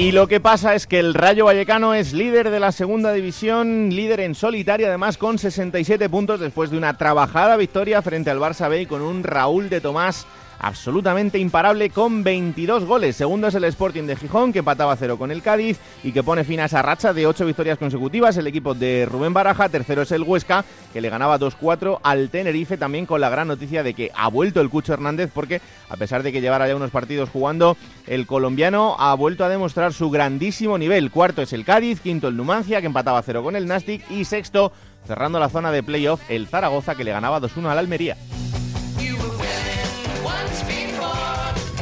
Y lo que pasa es que el Rayo Vallecano es líder de la segunda división, líder en solitario además con 67 puntos después de una trabajada victoria frente al Barça B con un Raúl de Tomás absolutamente imparable con 22 goles. Segundo es el Sporting de Gijón, que empataba cero con el Cádiz y que pone fin a esa racha de ocho victorias consecutivas. El equipo de Rubén Baraja. Tercero es el Huesca, que le ganaba 2-4 al Tenerife, también con la gran noticia de que ha vuelto el Cucho Hernández, porque a pesar de que llevara ya unos partidos jugando, el colombiano ha vuelto a demostrar su grandísimo nivel. Cuarto es el Cádiz, quinto el Numancia, que empataba cero con el Nastic, y sexto, cerrando la zona de playoff, el Zaragoza, que le ganaba 2-1 al Almería.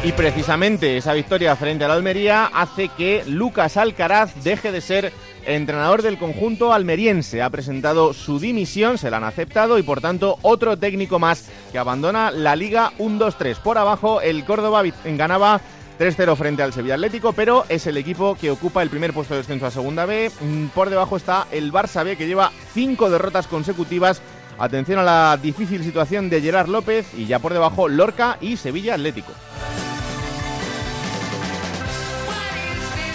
Y precisamente esa victoria frente al Almería hace que Lucas Alcaraz deje de ser entrenador del conjunto almeriense. Ha presentado su dimisión, se la han aceptado y por tanto otro técnico más que abandona la Liga 1-2-3. Por abajo el Córdoba ganaba 3-0 frente al Sevilla Atlético, pero es el equipo que ocupa el primer puesto de descenso a Segunda B. Por debajo está el Barça B que lleva cinco derrotas consecutivas. Atención a la difícil situación de Gerard López y ya por debajo Lorca y Sevilla Atlético.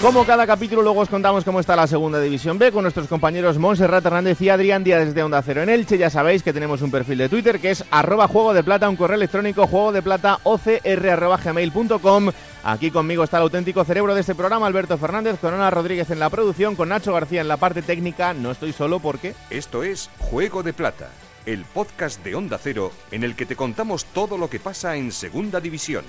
Como cada capítulo, luego os contamos cómo está la segunda división B con nuestros compañeros Montserrat Hernández y Adrián Díaz desde Onda Cero en Elche. Ya sabéis que tenemos un perfil de Twitter que es arroba juego de plata, un correo electrónico juego de plata. Aquí conmigo está el auténtico cerebro de este programa, Alberto Fernández, con Ana Rodríguez en la producción, con Nacho García en la parte técnica. No estoy solo porque... Esto es Juego de Plata, el podcast de Onda Cero en el que te contamos todo lo que pasa en Segunda División.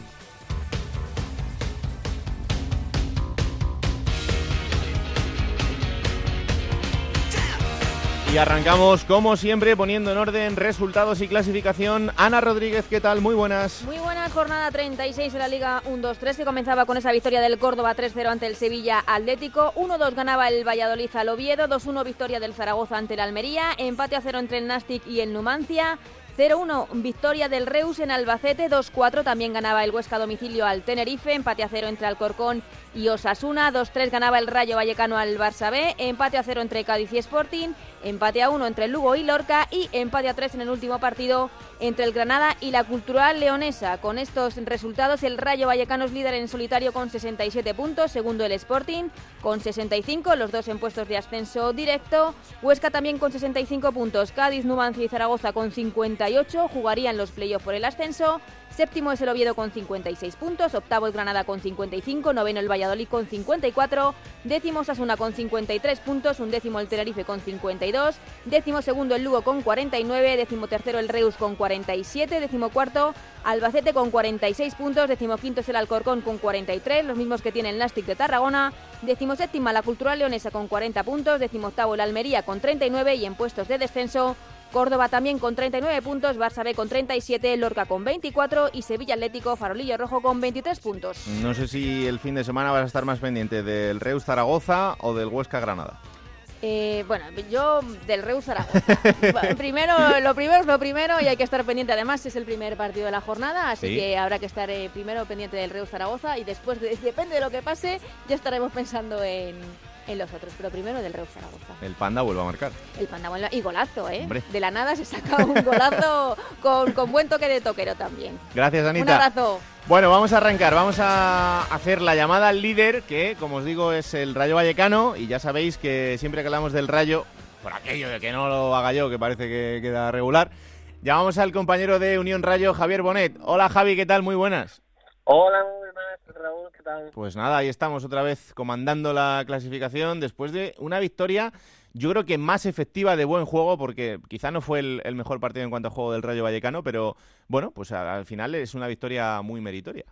Y arrancamos, como siempre, poniendo en orden resultados y clasificación. Ana Rodríguez, ¿qué tal? Muy buenas. Muy buenas, jornada 36 de la Liga 1-2-3, que comenzaba con esa victoria del Córdoba 3-0 ante el Sevilla Atlético. 1-2 ganaba el Valladolid al Oviedo, 2-1 victoria del Zaragoza ante el Almería, empate a 0 entre el Nastic y el Numancia. 0-1 victoria del Reus en Albacete, 2-4 también ganaba el Huesca domicilio al Tenerife, empate a 0 entre Alcorcón y Osasuna, 2-3 ganaba el Rayo Vallecano al Barça B, empate a 0 entre Cádiz y Sporting, empate a 1 entre Lugo y Lorca y empate a 3 en el último partido entre el Granada y la Cultural Leonesa. Con estos resultados el Rayo Vallecano es líder en solitario con 67 puntos, segundo el Sporting con 65, los dos en puestos de ascenso directo, Huesca también con 65 puntos, Cádiz, Numancia y Zaragoza con 58, jugarían los playoffs por el ascenso. Séptimo es el Oviedo con 56 puntos, octavo el Granada con 55, noveno el Valladolid con 54, décimo Sasuna con 53 puntos, un décimo el Tenerife con 52, décimo segundo el Lugo con 49, décimo tercero el Reus con 47, décimo cuarto Albacete con 46 puntos, décimo quinto es el Alcorcón con 43, los mismos que tiene el Nastic de Tarragona, décimo séptima la Cultural Leonesa con 40 puntos, décimo octavo el Almería con 39 y en puestos de descenso Córdoba también con 39 puntos, Barça B con 37, Lorca con 24 y Sevilla Atlético Farolillo Rojo con 23 puntos. No sé si el fin de semana vas a estar más pendiente del Reus Zaragoza o del Huesca Granada. Eh, bueno, yo del Reus Zaragoza. primero, lo primero es lo primero y hay que estar pendiente. Además, es el primer partido de la jornada, así Sí. que habrá que estar eh, primero pendiente del Reus Zaragoza y después, de- depende de lo que pase, ya estaremos pensando en, en los otros. Pero primero del Reus Zaragoza. El Panda vuelve a marcar. El Panda vuelve- y golazo, ¿eh? Hombre. De la nada se saca un golazo con, con buen toque de toquero también. Gracias, Un Anita. abrazo. Bueno, vamos a arrancar. Vamos a hacer la llamada al líder, que, como os digo, es el Rayo Vallecano. Y ya sabéis que siempre que hablamos del Rayo, por aquello de que no lo haga yo, que parece que queda regular, llamamos al compañero de Unión Rayo, Javier Bonet. Hola, Javi, ¿qué tal? Muy buenas. Hola, buenas, Raúl, ¿qué tal? Pues nada, ahí estamos otra vez comandando la clasificación después de una victoria, yo creo que más efectiva de buen juego, porque quizá no fue el, el mejor partido en cuanto a juego del Rayo Vallecano, pero bueno, pues al, al final es una victoria muy meritoria.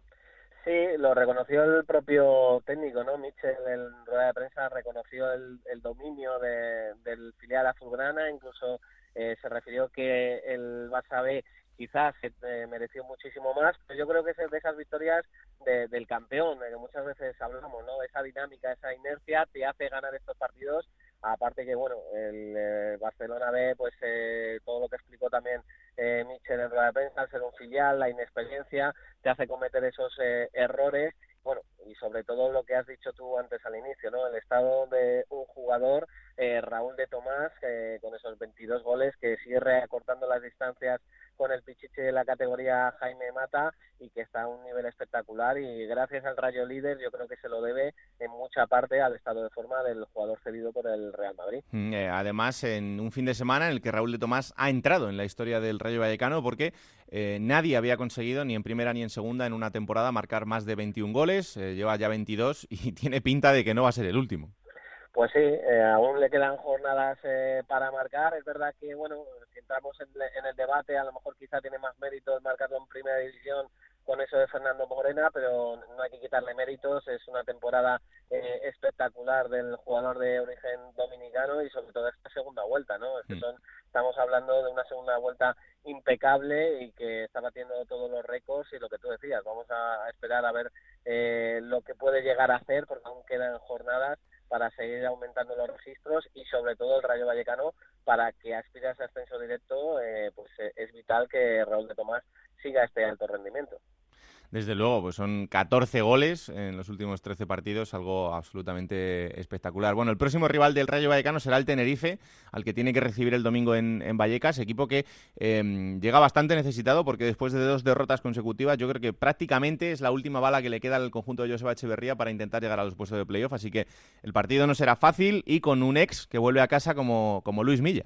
Sí, lo reconoció el propio técnico, ¿no? Michel en rueda de prensa reconoció el, el dominio de- del filial azulgrana, incluso eh, se refirió que el Barça B quizás se mereció muchísimo más, pero yo creo que es de esas victorias del campeón, de que muchas veces hablamos, ¿no? Esa dinámica, esa inercia te hace ganar estos partidos. Aparte que bueno el Barcelona B pues eh, todo lo que explicó también eh, Michel en rueda de prensa ser un filial la inexperiencia te hace cometer esos eh, errores. Bueno y sobre todo lo que has dicho tú antes al inicio no el estado de un jugador eh, Raúl de Tomás con esos 22 goles que sigue recortando las distancias con el pichiche de la categoría Jaime Mata y que está a un nivel espectacular y gracias al Rayo Líder yo creo que se lo debe en mucha parte al estado de forma del jugador cedido por el Real Madrid. Mm, eh, además, en un fin de semana en el que Raúl de Tomás ha entrado en la historia del Rayo Vallecano porque eh, nadie había conseguido ni en primera ni en segunda en una temporada marcar más de 21 goles, eh, lleva ya 22 y tiene pinta de que no va a ser el último. Pues sí, eh, aún le quedan jornadas eh, para marcar. Es verdad que, bueno, si entramos en, el debate, a lo mejor quizá tiene más méritos marcarlo en primera división con eso de Fernando Morena, pero no hay que quitarle méritos. Es una temporada eh, espectacular del jugador de origen dominicano y sobre todo esta segunda vuelta, ¿no? Es que mm. son, estamos hablando de una segunda vuelta impecable y que está batiendo todos los récords y lo que tú decías, vamos a, esperar a ver lo que puede llegar a hacer porque aún quedan jornadas para seguir aumentando los registros y sobre todo el Rayo Vallecano para que aspire a ese ascenso directo, eh, pues eh, es vital que Raúl de Tomás siga este alto rendimiento. Desde luego, pues son 14 goles en los últimos 13 partidos, algo absolutamente espectacular. Bueno, el próximo rival del Rayo Vallecano será el Tenerife, al que tiene que recibir el domingo en, Vallecas, equipo que em, llega bastante necesitado porque después de dos derrotas consecutivas, yo creo que prácticamente es la última bala que le queda al conjunto de Joseba Echeverría para intentar llegar a los puestos de playoff, así que el partido no será fácil y con un ex que vuelve a casa como, como Luis Milla.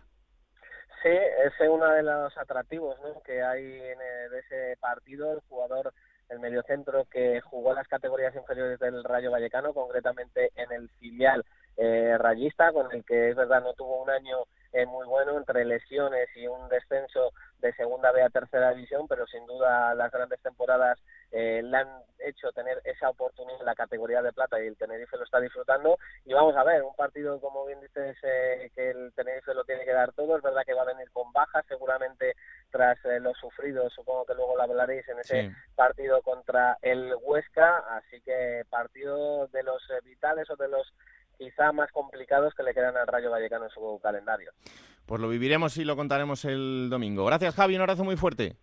Sí, ese es uno de los atractivos que hay en ese partido. El jugador el mediocentro que jugó las categorías inferiores del Rayo Vallecano, concretamente en el filial eh, rayista, con el que es verdad no tuvo un año eh, muy bueno entre lesiones y un descenso de segunda B a tercera división, pero sin duda las grandes temporadas eh, le han hecho tener esa oportunidad en la categoría de plata y el Tenerife lo está disfrutando. Y vamos a ver, un partido, como bien dices, eh, que el Tenerife lo tiene que dar todo. Es verdad que va a venir con bajas, seguramente tras eh, los sufridos, supongo que luego lo hablaréis en ese partido contra el Huesca. Así que partido de los vitales o de los quizá más complicados que le quedan al Rayo Vallecano en su calendario. Pues lo viviremos y lo contaremos el domingo. Gracias, Javi. Un abrazo muy fuerte.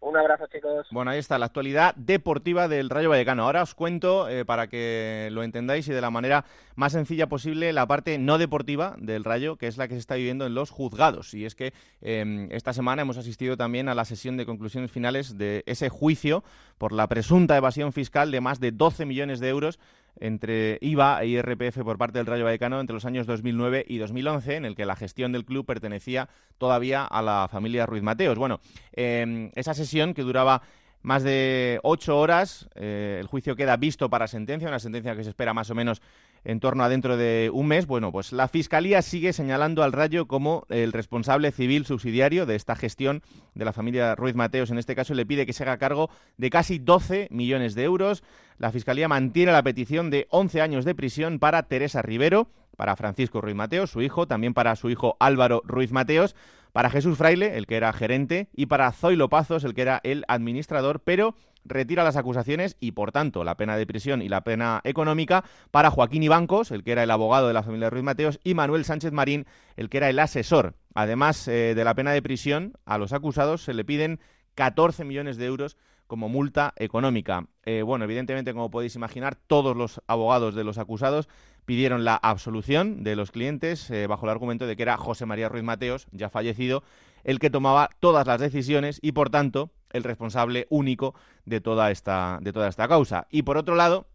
Un abrazo, chicos. Bueno, ahí está la actualidad deportiva del Rayo Vallecano. Ahora os cuento, eh, para que lo entendáis y de la manera más sencilla posible, la parte no deportiva del Rayo, que es la que se está viviendo en los juzgados. Y es que em, esta semana hemos asistido también a la sesión de conclusiones finales de ese juicio por la presunta evasión fiscal de más de 12 millones de euros entre IVA e IRPF por parte del Rayo Vallecano entre los años 2009 y 2011, en el que la gestión del club pertenecía todavía a la familia Ruiz Mateos. Bueno, em, esa sesión que duraba más de ocho horas. Eh, el juicio queda visto para sentencia, una sentencia que se espera más o menos en torno a dentro de un mes. Bueno, pues la Fiscalía sigue señalando al Rayo como el responsable civil subsidiario de esta gestión de la familia Ruiz Mateos. En este caso le pide que se haga cargo de casi 12 millones de euros. La Fiscalía mantiene la petición de 11 años de prisión para Teresa Rivero, para Francisco Ruiz Mateos, su hijo, también para su hijo Álvaro Ruiz Mateos para Jesús Fraile, el que era gerente, y para Zoilo Pazos, el que era el administrador, pero retira las acusaciones y, por tanto, la pena de prisión y la pena económica para Joaquín Ibancos, el que era el abogado de la familia Ruiz Mateos, y Manuel Sánchez Marín, el que era el asesor. Además eh, de la pena de prisión, a los acusados se le piden 14 millones de euros como multa económica. Eh, bueno, evidentemente, como podéis imaginar, todos los abogados de los acusados pidieron la absolución de los clientes eh, bajo el argumento de que era José María Ruiz Mateos, ya fallecido, el que tomaba todas las decisiones y, por tanto, el responsable único de toda esta, de toda esta causa. Y, por otro lado,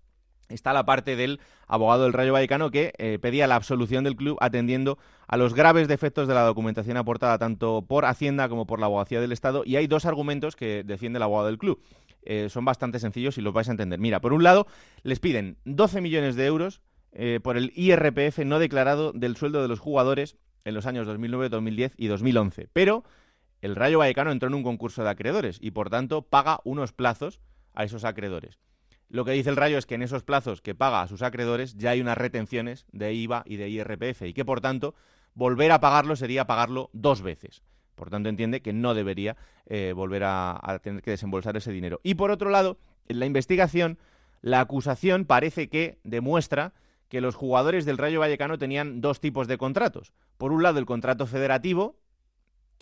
está la parte del abogado del Rayo Vallecano que eh, pedía la absolución del club atendiendo a los graves defectos de la documentación aportada tanto por Hacienda como por la abogacía del Estado. Y hay dos argumentos que defiende el abogado del club. Eh, son bastante sencillos y los vais a entender. Mira, por un lado, les piden 12 millones de euros eh, por el IRPF no declarado del sueldo de los jugadores en los años 2009, 2010 y 2011. Pero el Rayo Vallecano entró en un concurso de acreedores y, por tanto, paga unos plazos a esos acreedores. Lo que dice el Rayo es que en esos plazos que paga a sus acreedores ya hay unas retenciones de IVA y de IRPF y que, por tanto, volver a pagarlo sería pagarlo dos veces. Por tanto, entiende que no debería eh, volver a, a tener que desembolsar ese dinero. Y por otro lado, en la investigación, la acusación parece que demuestra que los jugadores del Rayo Vallecano tenían dos tipos de contratos. Por un lado, el contrato federativo,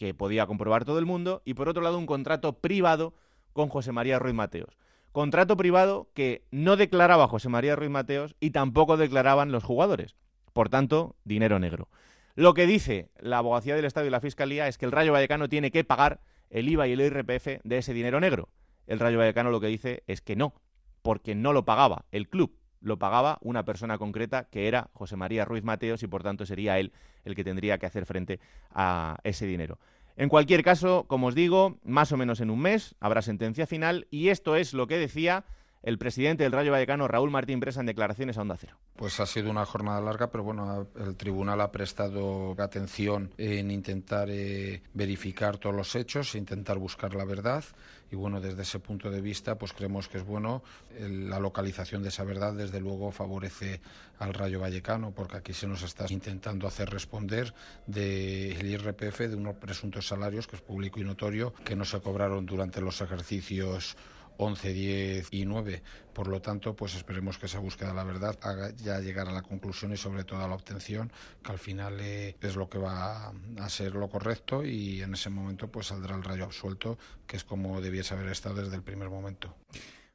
que podía comprobar todo el mundo, y por otro lado, un contrato privado con José María Ruiz Mateos. Contrato privado que no declaraba José María Ruiz Mateos y tampoco declaraban los jugadores. Por tanto, dinero negro. Lo que dice la abogacía del Estado y la Fiscalía es que el Rayo Vallecano tiene que pagar el IVA y el IRPF de ese dinero negro. El Rayo Vallecano lo que dice es que no, porque no lo pagaba el club, lo pagaba una persona concreta que era José María Ruiz Mateos y por tanto sería él el que tendría que hacer frente a ese dinero. En cualquier caso, como os digo, más o menos en un mes habrá sentencia final y esto es lo que decía el presidente del Rayo Vallecano, Raúl Martín Presa, en declaraciones a Onda Cero. Pues ha sido una jornada larga, pero bueno, el tribunal ha prestado atención en intentar eh, verificar todos los hechos, e intentar buscar la verdad. Y bueno, desde ese punto de vista, pues creemos que es bueno. la localización de esa verdad, desde luego, favorece al Rayo Vallecano, porque aquí se nos está intentando hacer responder del IRPF de unos presuntos salarios, que es público y notorio, que no se cobraron durante los ejercicios 11, 10 y 9. Por lo tanto, pues esperemos que esa búsqueda de la verdad haga ya llegar a la conclusión y sobre todo a la obtención, que al final eh, es lo que va a ser lo correcto y en ese momento pues saldrá el rayo absuelto, que es como debiese haber estado desde el primer momento.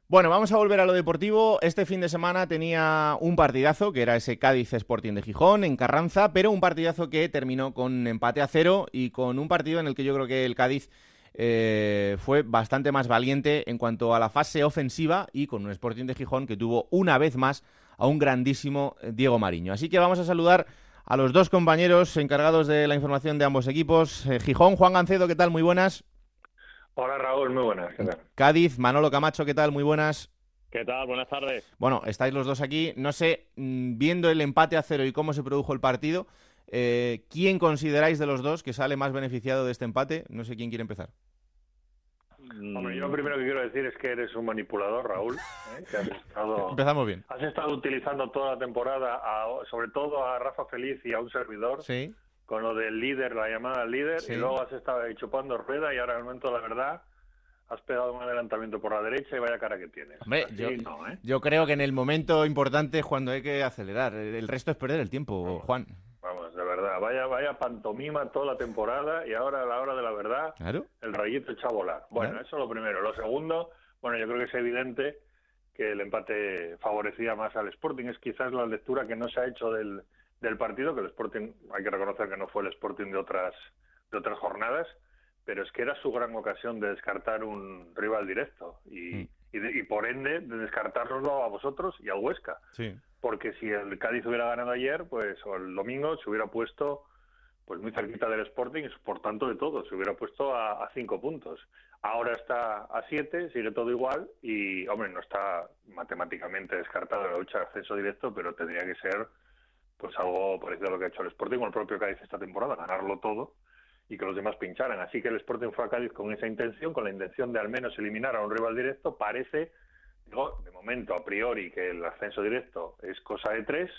Bueno, vamos a volver a lo deportivo. Este fin de semana tenía un partidazo, que era ese Cádiz Sporting de Gijón, en Carranza, pero un partidazo que terminó con empate a cero y con un partido en el que yo creo que el Cádiz eh, fue bastante más valiente en cuanto a la fase ofensiva y con un Sporting de Gijón que tuvo una vez más a un grandísimo eh, Diego Mariño. Así que vamos a saludar a los dos compañeros encargados de la información de ambos equipos. Eh, Gijón, Juan Gancedo, ¿qué tal? Muy buenas. Hola Raúl, muy buenas. Cádiz, Manolo Camacho, ¿qué tal? Muy buenas. ¿Qué tal? Buenas tardes. Bueno, estáis los dos aquí. No sé, mm, viendo el empate a cero y cómo se produjo el partido, eh, ¿Quién consideráis de los dos que sale más beneficiado de este empate? No sé quién quiere empezar. Hombre, yo lo primero que quiero decir es que eres un manipulador, Raúl. ¿eh? Empezamos bien. Has estado utilizando toda la temporada, sobre todo a Rafa Feliz y a un servidor, sí. con lo del líder, la llamada líder, y luego has estado chupando rueda y ahora en el momento de la verdad has pegado un adelantamiento por la derecha y vaya cara que tienes. Hombre, yo, ¿eh? yo, creo que en el momento importante es cuando hay que acelerar. El resto es perder el tiempo, Juan Vaya, vaya pantomima toda la temporada y ahora a la hora de la verdad el rayito echa a volar. Bueno, eso es lo primero. Lo segundo, bueno, yo creo que es evidente que el empate favorecía más al Sporting. Es quizás la lectura que no se ha hecho del, del partido, que el Sporting, hay que reconocer que no fue el Sporting de otras, de otras jornadas, pero es que era su gran ocasión de descartar un rival directo y, mm. y, por ende de descartarlo a vosotros y al Huesca. Sí porque si el Cádiz hubiera ganado ayer, pues o el domingo se hubiera puesto pues muy cerquita del Sporting y por tanto de todo, se hubiera puesto a, cinco puntos. Ahora está a siete, sigue todo igual y, hombre, no está matemáticamente descartado la lucha de acceso directo, pero tendría que ser pues algo parecido a lo que ha hecho el Sporting o el propio Cádiz esta temporada, ganarlo todo y que los demás pincharan. Así que el Sporting fue a Cádiz con esa intención, con la intención de al menos eliminar a un rival directo. Parece de momento, a priori, que el ascenso directo es cosa de tres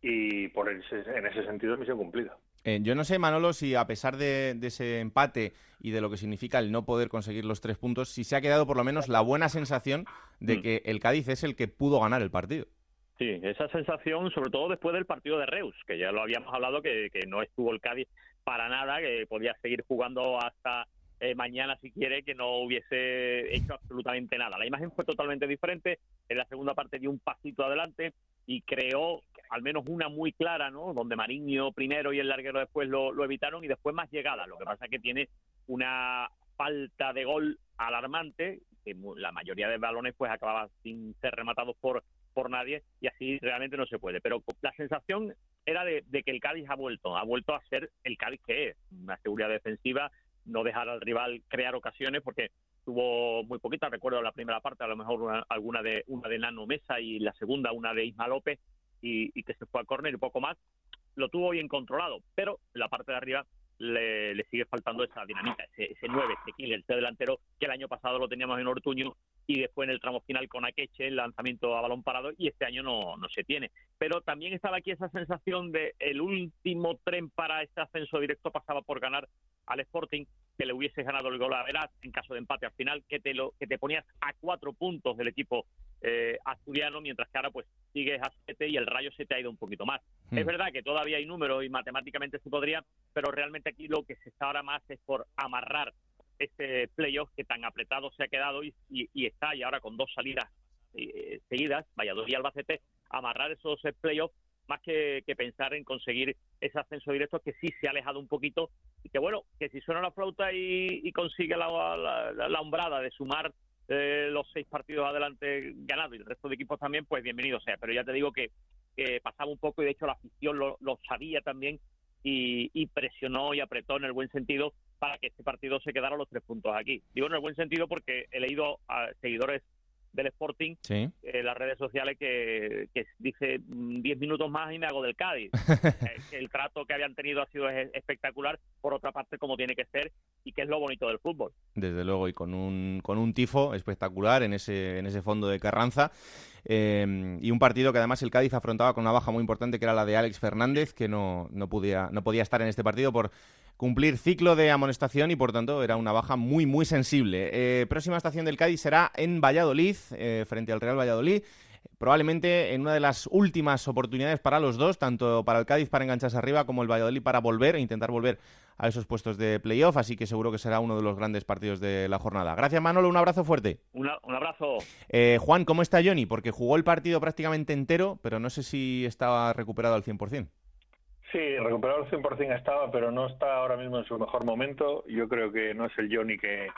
y por en ese sentido es misión cumplida. Eh, yo no sé, Manolo, si a pesar de, ese empate y de lo que significa el no poder conseguir los tres puntos, si se ha quedado por lo menos la buena sensación de mm. que el Cádiz es el que pudo ganar el partido. Sí, esa sensación, sobre todo después del partido de Reus, que ya lo habíamos hablado, que, que no estuvo el Cádiz para nada, que podía seguir jugando hasta eh, mañana si quiere que no hubiese hecho absolutamente nada. La imagen fue totalmente diferente. En la segunda parte dio un pasito adelante y creó al menos una muy clara, ¿no? Donde Mariño primero y el larguero después lo, evitaron y después más llegada. Lo que pasa es que tiene una falta de gol alarmante, que la mayoría de balones pues acababa sin ser rematados por por nadie y así realmente no se puede. Pero la sensación era de, que el Cádiz ha vuelto, ha vuelto a ser el Cádiz que es, una seguridad defensiva no dejar al rival crear ocasiones porque tuvo muy poquitas, recuerdo la primera parte, a lo mejor alguna de una de Nano Mesa y la segunda una de Isma López y, que se fue a córner y poco más. Lo tuvo bien controlado, pero la parte de arriba le, sigue faltando esa dinámica, ese, ese 9, ese killer, ese delantero que el año pasado lo teníamos en Ortuño y después en el tramo final con Akeche, el lanzamiento a balón parado, y este año no, no se tiene. Pero también estaba aquí esa sensación de el último tren para este ascenso directo pasaba por ganar al Sporting, que le hubiese ganado el gol a Veraz en caso de empate al final, que te, lo, que te ponías a cuatro puntos del equipo eh, asturiano, mientras que ahora pues sigues a siete y el rayo se te ha ido un poquito más. Es hmm. verdad que todavía hay números y matemáticamente se podría, pero realmente aquí lo que se está ahora más es por amarrar ese playoff que tan apretado se ha quedado y, está y ahora con dos salidas eh, seguidas, Valladolid y Albacete, amarrar esos playoffs más que, pensar en conseguir ese ascenso directo que sí se ha alejado un poquito y que bueno, que si suena la flauta y, consigue la, la, umbrada de sumar eh, los seis partidos adelante ganados y el resto de equipos también, pues bienvenido sea. Pero ya te digo que, pasaba un poco y de hecho la afición lo, sabía también y, presionó y apretó en el buen sentido para que este partido se quedara los tres puntos aquí. Digo en el buen sentido porque he leído a seguidores del Sporting en las redes sociales que, dice 10 mm, minutos más y me hago del Cádiz. Eh, el trato que habían tenido ha sido espectacular, por otra parte como tiene que ser y que es lo bonito del fútbol. Desde luego, y con un, con un tifo espectacular en ese, en ese fondo de Carranza. Eh, y un partido que además el Cádiz afrontaba con una baja muy importante que era la de Alex Fernández, que no, no, podía, no podía estar en este partido por cumplir ciclo de amonestación y por tanto era una baja muy muy sensible. Eh, próxima estación del Cádiz será en Valladolid, eh, frente al Real Valladolid. Probablemente en una de las últimas oportunidades para los dos, tanto para el Cádiz para engancharse arriba como el Valladolid para volver e intentar volver a esos puestos de playoff, así que seguro que será uno de los grandes partidos de la jornada. Gracias Manolo, un abrazo fuerte. un abrazo. Eh, Juan, ¿cómo está Johnny? Porque jugó el partido prácticamente entero, pero no sé si estaba recuperado al 100%. Sí, recuperado al 100% estaba, pero no está ahora mismo en su mejor momento. Yo creo que no es el Johnny que,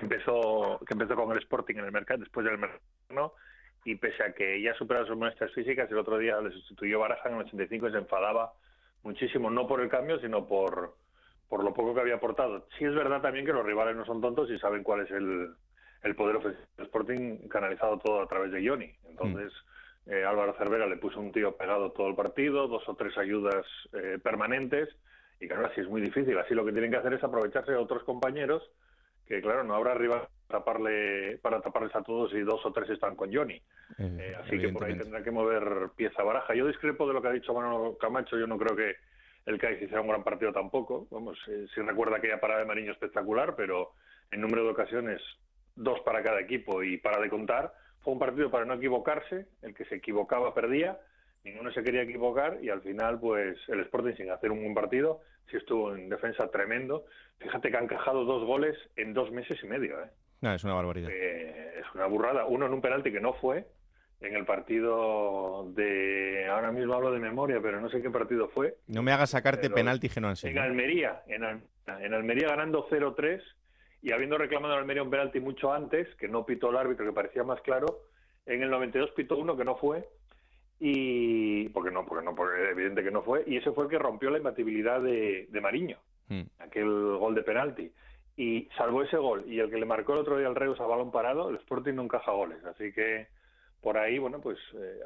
empezó que empezó con el Sporting en el mercado después del mercado, y pese a que ya superado sus muestras físicas, el otro día le sustituyó Baraja en el 85 y se enfadaba muchísimo, no por el cambio, sino por, por lo poco que había aportado. Sí es verdad también que los rivales no son tontos y saben cuál es el, el poder ofensivo del Sporting canalizado todo a través de Johnny. Entonces... Eh, Álvaro Cervera le puso un tío pegado todo el partido, dos o tres ayudas eh, permanentes, y claro, así es muy difícil. Así lo que tienen que hacer es aprovecharse de otros compañeros, que claro, no habrá arriba taparle, para taparles a todos y dos o tres están con Johnny. Eh, así que por ahí tendrá que mover pieza baraja. Yo discrepo de lo que ha dicho Manuel Camacho, yo no creo que el Cádiz hiciera un gran partido tampoco. Vamos, si recuerda aquella parada de Mariño espectacular, pero en número de ocasiones, dos para cada equipo y para de contar fue un partido para no equivocarse, el que se equivocaba perdía, ninguno se quería equivocar y al final pues el Sporting sin hacer un buen partido sí estuvo en defensa tremendo. Fíjate que han encajado dos goles en dos meses y medio. ¿eh? No, es una barbaridad. Eh, es una burrada. Uno en un penalti que no fue, en el partido de ahora mismo hablo de memoria pero no sé qué partido fue no me hagas sacarte penalti que no en Almería en, en Almería ganando 0-3 y habiendo reclamado al Almería un penalti mucho antes, que no pitó el árbitro, que parecía más claro, en el 92 pitó uno que no fue, y porque no, porque no, porque evidente que no fue, y ese fue el que rompió la imbatibilidad de, Mariño, hmm. aquel gol de penalti. Y salvo ese gol y el que le marcó el otro día al Reus a balón parado, el Sporting no encaja goles. Así que por ahí, bueno, pues eh,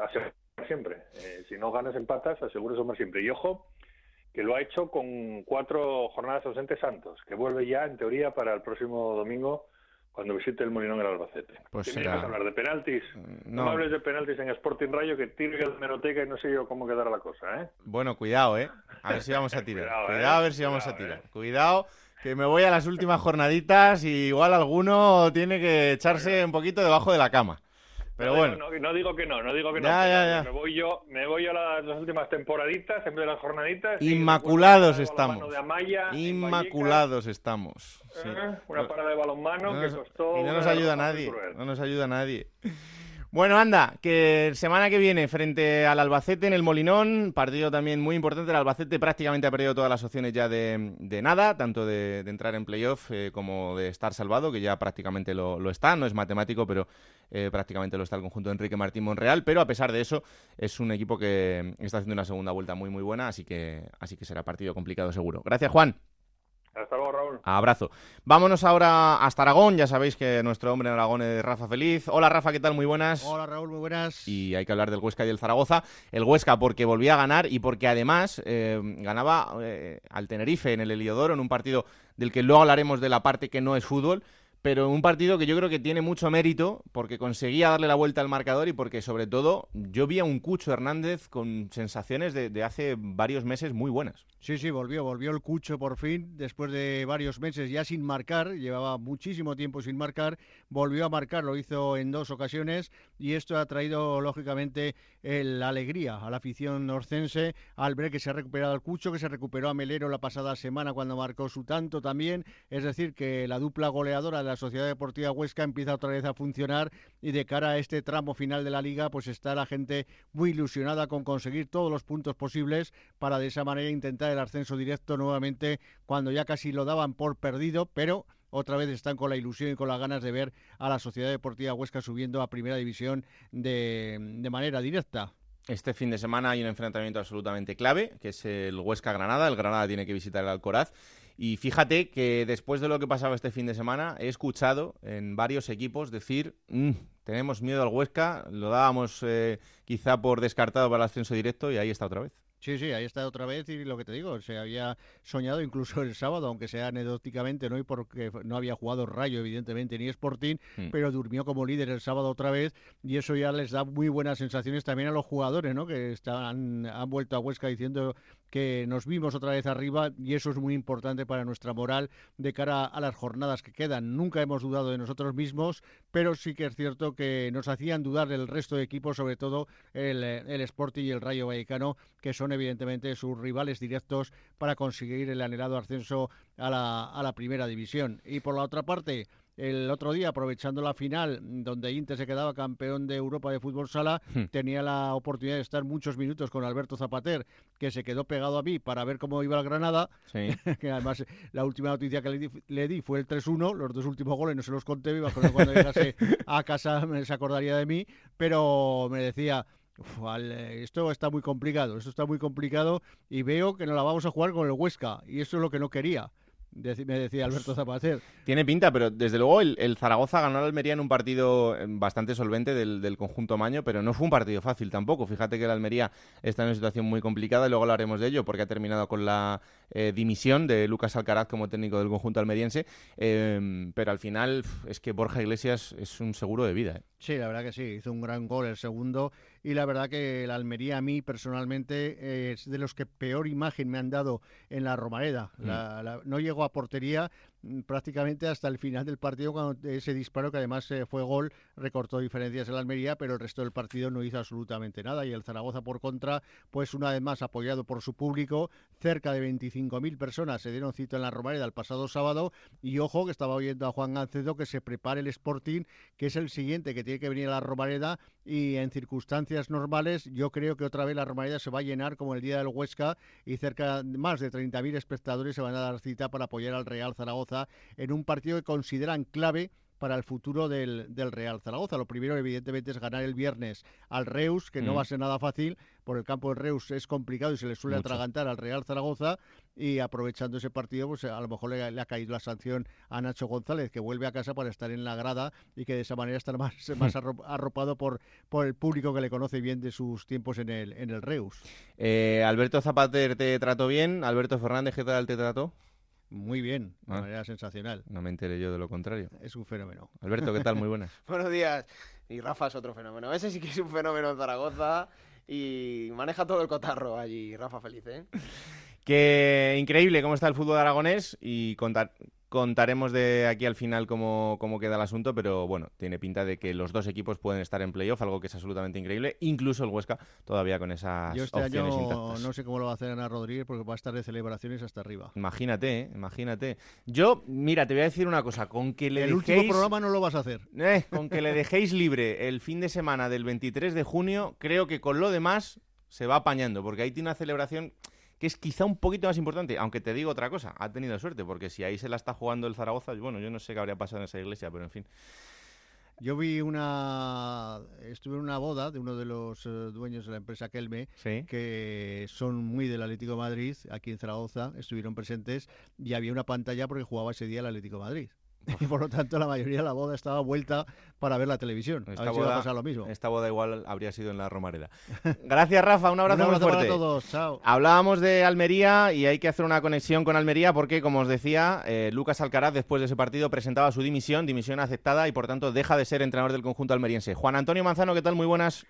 siempre. Eh, si no ganas empatas, aseguro más siempre. Y ojo, que lo ha hecho con cuatro jornadas ausentes Santos, que vuelve ya en teoría para el próximo domingo cuando visite el Molinón el Albacete. Pues será... que hablar de penaltis. Mm, no. hables de penaltis en Sporting Rayo que tire la meroteca y no sé yo cómo quedará la cosa, ¿eh? Bueno, cuidado, ¿eh? A ver si vamos a tirar. cuidado, ¿eh? a ver si vamos a tirar. ¿eh? Cuidado que me voy a las últimas jornaditas y igual alguno tiene que echarse un poquito debajo de la cama. Pero bueno. No, digo que no, no digo que no. Me voy yo, me voy a las, últimas temporaditas de las jornaditas. Inmaculados estamos. Inmaculados estamos. Eh, una parada de balonmano que costó. Y no nos ayuda nadie. No nos ayuda nadie. Bueno, anda, que semana que viene frente al Albacete en el Molinón, partido también muy importante. El Albacete prácticamente ha perdido todas las opciones ya de, nada, tanto de, entrar en playoff eh, como de estar salvado, que ya prácticamente lo, está. No es matemático, pero eh, prácticamente lo está el conjunto de Enrique Martín Monreal. Pero a pesar de eso, es un equipo que está haciendo una segunda vuelta muy, muy buena, así que, así que será partido complicado seguro. Gracias, Juan. Hasta luego, Raúl. Abrazo. Vámonos ahora hasta Aragón. Ya sabéis que nuestro hombre en Aragón es Rafa Feliz. Hola, Rafa, ¿qué tal? Muy buenas. Hola, Raúl, muy buenas. Y hay que hablar del Huesca y del Zaragoza. El Huesca porque volvía a ganar y porque además eh, ganaba eh, al Tenerife en el Heliodoro en un partido del que luego hablaremos de la parte que no es fútbol pero un partido que yo creo que tiene mucho mérito porque conseguía darle la vuelta al marcador y porque sobre todo yo vi a un Cucho Hernández con sensaciones de, hace varios meses muy buenas. Sí, sí, volvió, volvió el Cucho por fin, después de varios meses ya sin marcar, llevaba muchísimo tiempo sin marcar, volvió a marcar, lo hizo en dos ocasiones y esto ha traído lógicamente la alegría a la afición norcense al ver que se ha recuperado el Cucho, que se recuperó a Melero la pasada semana cuando marcó su tanto también, es decir, que la dupla goleadora de la Sociedad Deportiva Huesca empieza otra vez a funcionar y de cara a este tramo final de la liga, pues está la gente muy ilusionada con conseguir todos los puntos posibles para de esa manera intentar el ascenso directo nuevamente cuando ya casi lo daban por perdido, pero otra vez están con la ilusión y con las ganas de ver a la Sociedad Deportiva Huesca subiendo a Primera División de, manera directa. Este fin de semana hay un enfrentamiento absolutamente clave, que es el Huesca-Granada. El Granada tiene que visitar el Alcoraz y fíjate que después de lo que pasaba este fin de semana, he escuchado en varios equipos decir, mm, tenemos miedo al Huesca, lo dábamos eh, quizá por descartado para el ascenso directo y ahí está otra vez. Sí, sí, ahí está otra vez y lo que te digo, se había soñado incluso el sábado, aunque sea anecdóticamente, no y porque no había jugado Rayo, evidentemente, ni Sporting, mm. pero durmió como líder el sábado otra vez y eso ya les da muy buenas sensaciones también a los jugadores, ¿no? Que están, han vuelto a Huesca diciendo que nos vimos otra vez arriba y eso es muy importante para nuestra moral de cara a las jornadas que quedan. Nunca hemos dudado de nosotros mismos, pero sí que es cierto que nos hacían dudar el resto de equipos, sobre todo el, el Sporting y el Rayo Vallecano, que son evidentemente sus rivales directos para conseguir el anhelado ascenso a la, a la primera división. Y por la otra parte, el otro día, aprovechando la final, donde Inter se quedaba campeón de Europa de fútbol sala, hmm. tenía la oportunidad de estar muchos minutos con Alberto Zapater, que se quedó pegado a mí para ver cómo iba la Granada. que además la última noticia que le di, fue el 3-1, los dos últimos goles no se los conté, cuando llegase a casa se acordaría de mí, pero me decía. esto está muy complicado, esto está muy complicado y veo que no la vamos a jugar con el Huesca y eso es lo que no quería me decía Alberto Zapater. Tiene pinta, pero desde luego el, Zaragoza ganó al Almería en un partido eh, bastante solvente del, conjunto Maño, pero no fue un partido fácil tampoco. Fíjate que el Almería está en una situación muy complicada y luego hablaremos de ello porque ha terminado con la eh, dimisión de Lucas Alcaraz como técnico del conjunto almeriense, em, pero al final es que Borja Iglesias es un seguro de vida. ¿eh? Sí, la verdad que sí, hizo un gran gol el segundo y la verdad que el Almería a mí personalmente es de los que peor imagen me han dado en la Romareda. Mm. no llegó a portería prácticamente hasta el final del partido cuando ese disparo que además eh, fue gol recortó diferencias en la Almería pero el resto del partido no hizo absolutamente nada. Y el Zaragoza por contra pues una vez más apoyado por su público cerca de 25.000 personas se dieron cita en la Romareda el pasado sábado. Y ojo que estaba oyendo a Juan Gancedo que se prepare el Sporting que es el siguiente que tiene que venir a la Romareda. Y en circunstancias normales yo creo que otra vez la Romareda se va a llenar como el día del Huesca y cerca de más de 30.000 espectadores se van a dar cita para apoyar al Real Zaragoza en un partido que consideran clave para el futuro del, Real Zaragoza. Lo primero, evidentemente, es ganar el viernes al Reus, que no mm. va a ser nada fácil, por el campo del Reus es complicado y se le suele atragantar al Real Zaragoza, y aprovechando ese partido, pues a lo mejor le, ha caído la sanción a Nacho González, que vuelve a casa para estar en la grada y que de esa manera estará más, más arropado por, por el público que le conoce bien de sus tiempos en el, en el Reus. Eh, Alberto Zapater te trató bien, Alberto Fernández, ¿qué tal te trató? Muy bien, de ah. manera sensacional. No me enteré yo de lo contrario. Es un fenómeno. Alberto, ¿qué tal? Muy buenas. Buenos días. Y Rafa es otro fenómeno. Ese sí que es un fenómeno en Zaragoza y maneja todo el cotarro allí. Rafa feliz, ¿eh? Que increíble cómo está el fútbol aragonés y contar, Contaremos de aquí al final cómo, queda el asunto, pero bueno, tiene pinta de que los dos equipos pueden estar en playoff, algo que es absolutamente increíble, incluso el Huesca todavía con esas Yo este año no sé cómo lo va a hacer Ana Rodríguez porque va a estar de celebraciones hasta arriba. Imagínate, ¿eh? imagínate. Yo, mira, te voy a decir una cosa, con que le El último programa no lo vas a hacer. Eh, con que le dejéis libre el fin de semana del 23 de junio, creo que con lo demás se va apañando, porque ahí tiene una celebración que es quizá un poquito más importante, aunque te digo otra cosa, ha tenido suerte, porque si ahí se la está jugando el Zaragoza, bueno, yo no sé qué habría pasado en esa iglesia, pero en fin. Yo vi una estuve en una boda de uno de los dueños de la empresa Kelme, que son muy del Atlético Madrid, aquí en Zaragoza, estuvieron presentes y había una pantalla porque jugaba ese día el Atlético Madrid. y por lo tanto la mayoría de la boda estaba vuelta para ver la televisión. Esta a boda, a lo mismo. Esta boda igual habría sido en la Romareda. Gracias, Rafa. Un abrazo, muy fuerte. Para todos. Chao. Hablábamos de Almería y hay que hacer una conexión con Almería porque, como os decía, eh, Lucas Alcaraz después de ese partido presentaba su dimisión, dimisión aceptada y por tanto deja de ser entrenador del conjunto almeriense. Juan Antonio Manzano, ¿qué tal? Muy buenas.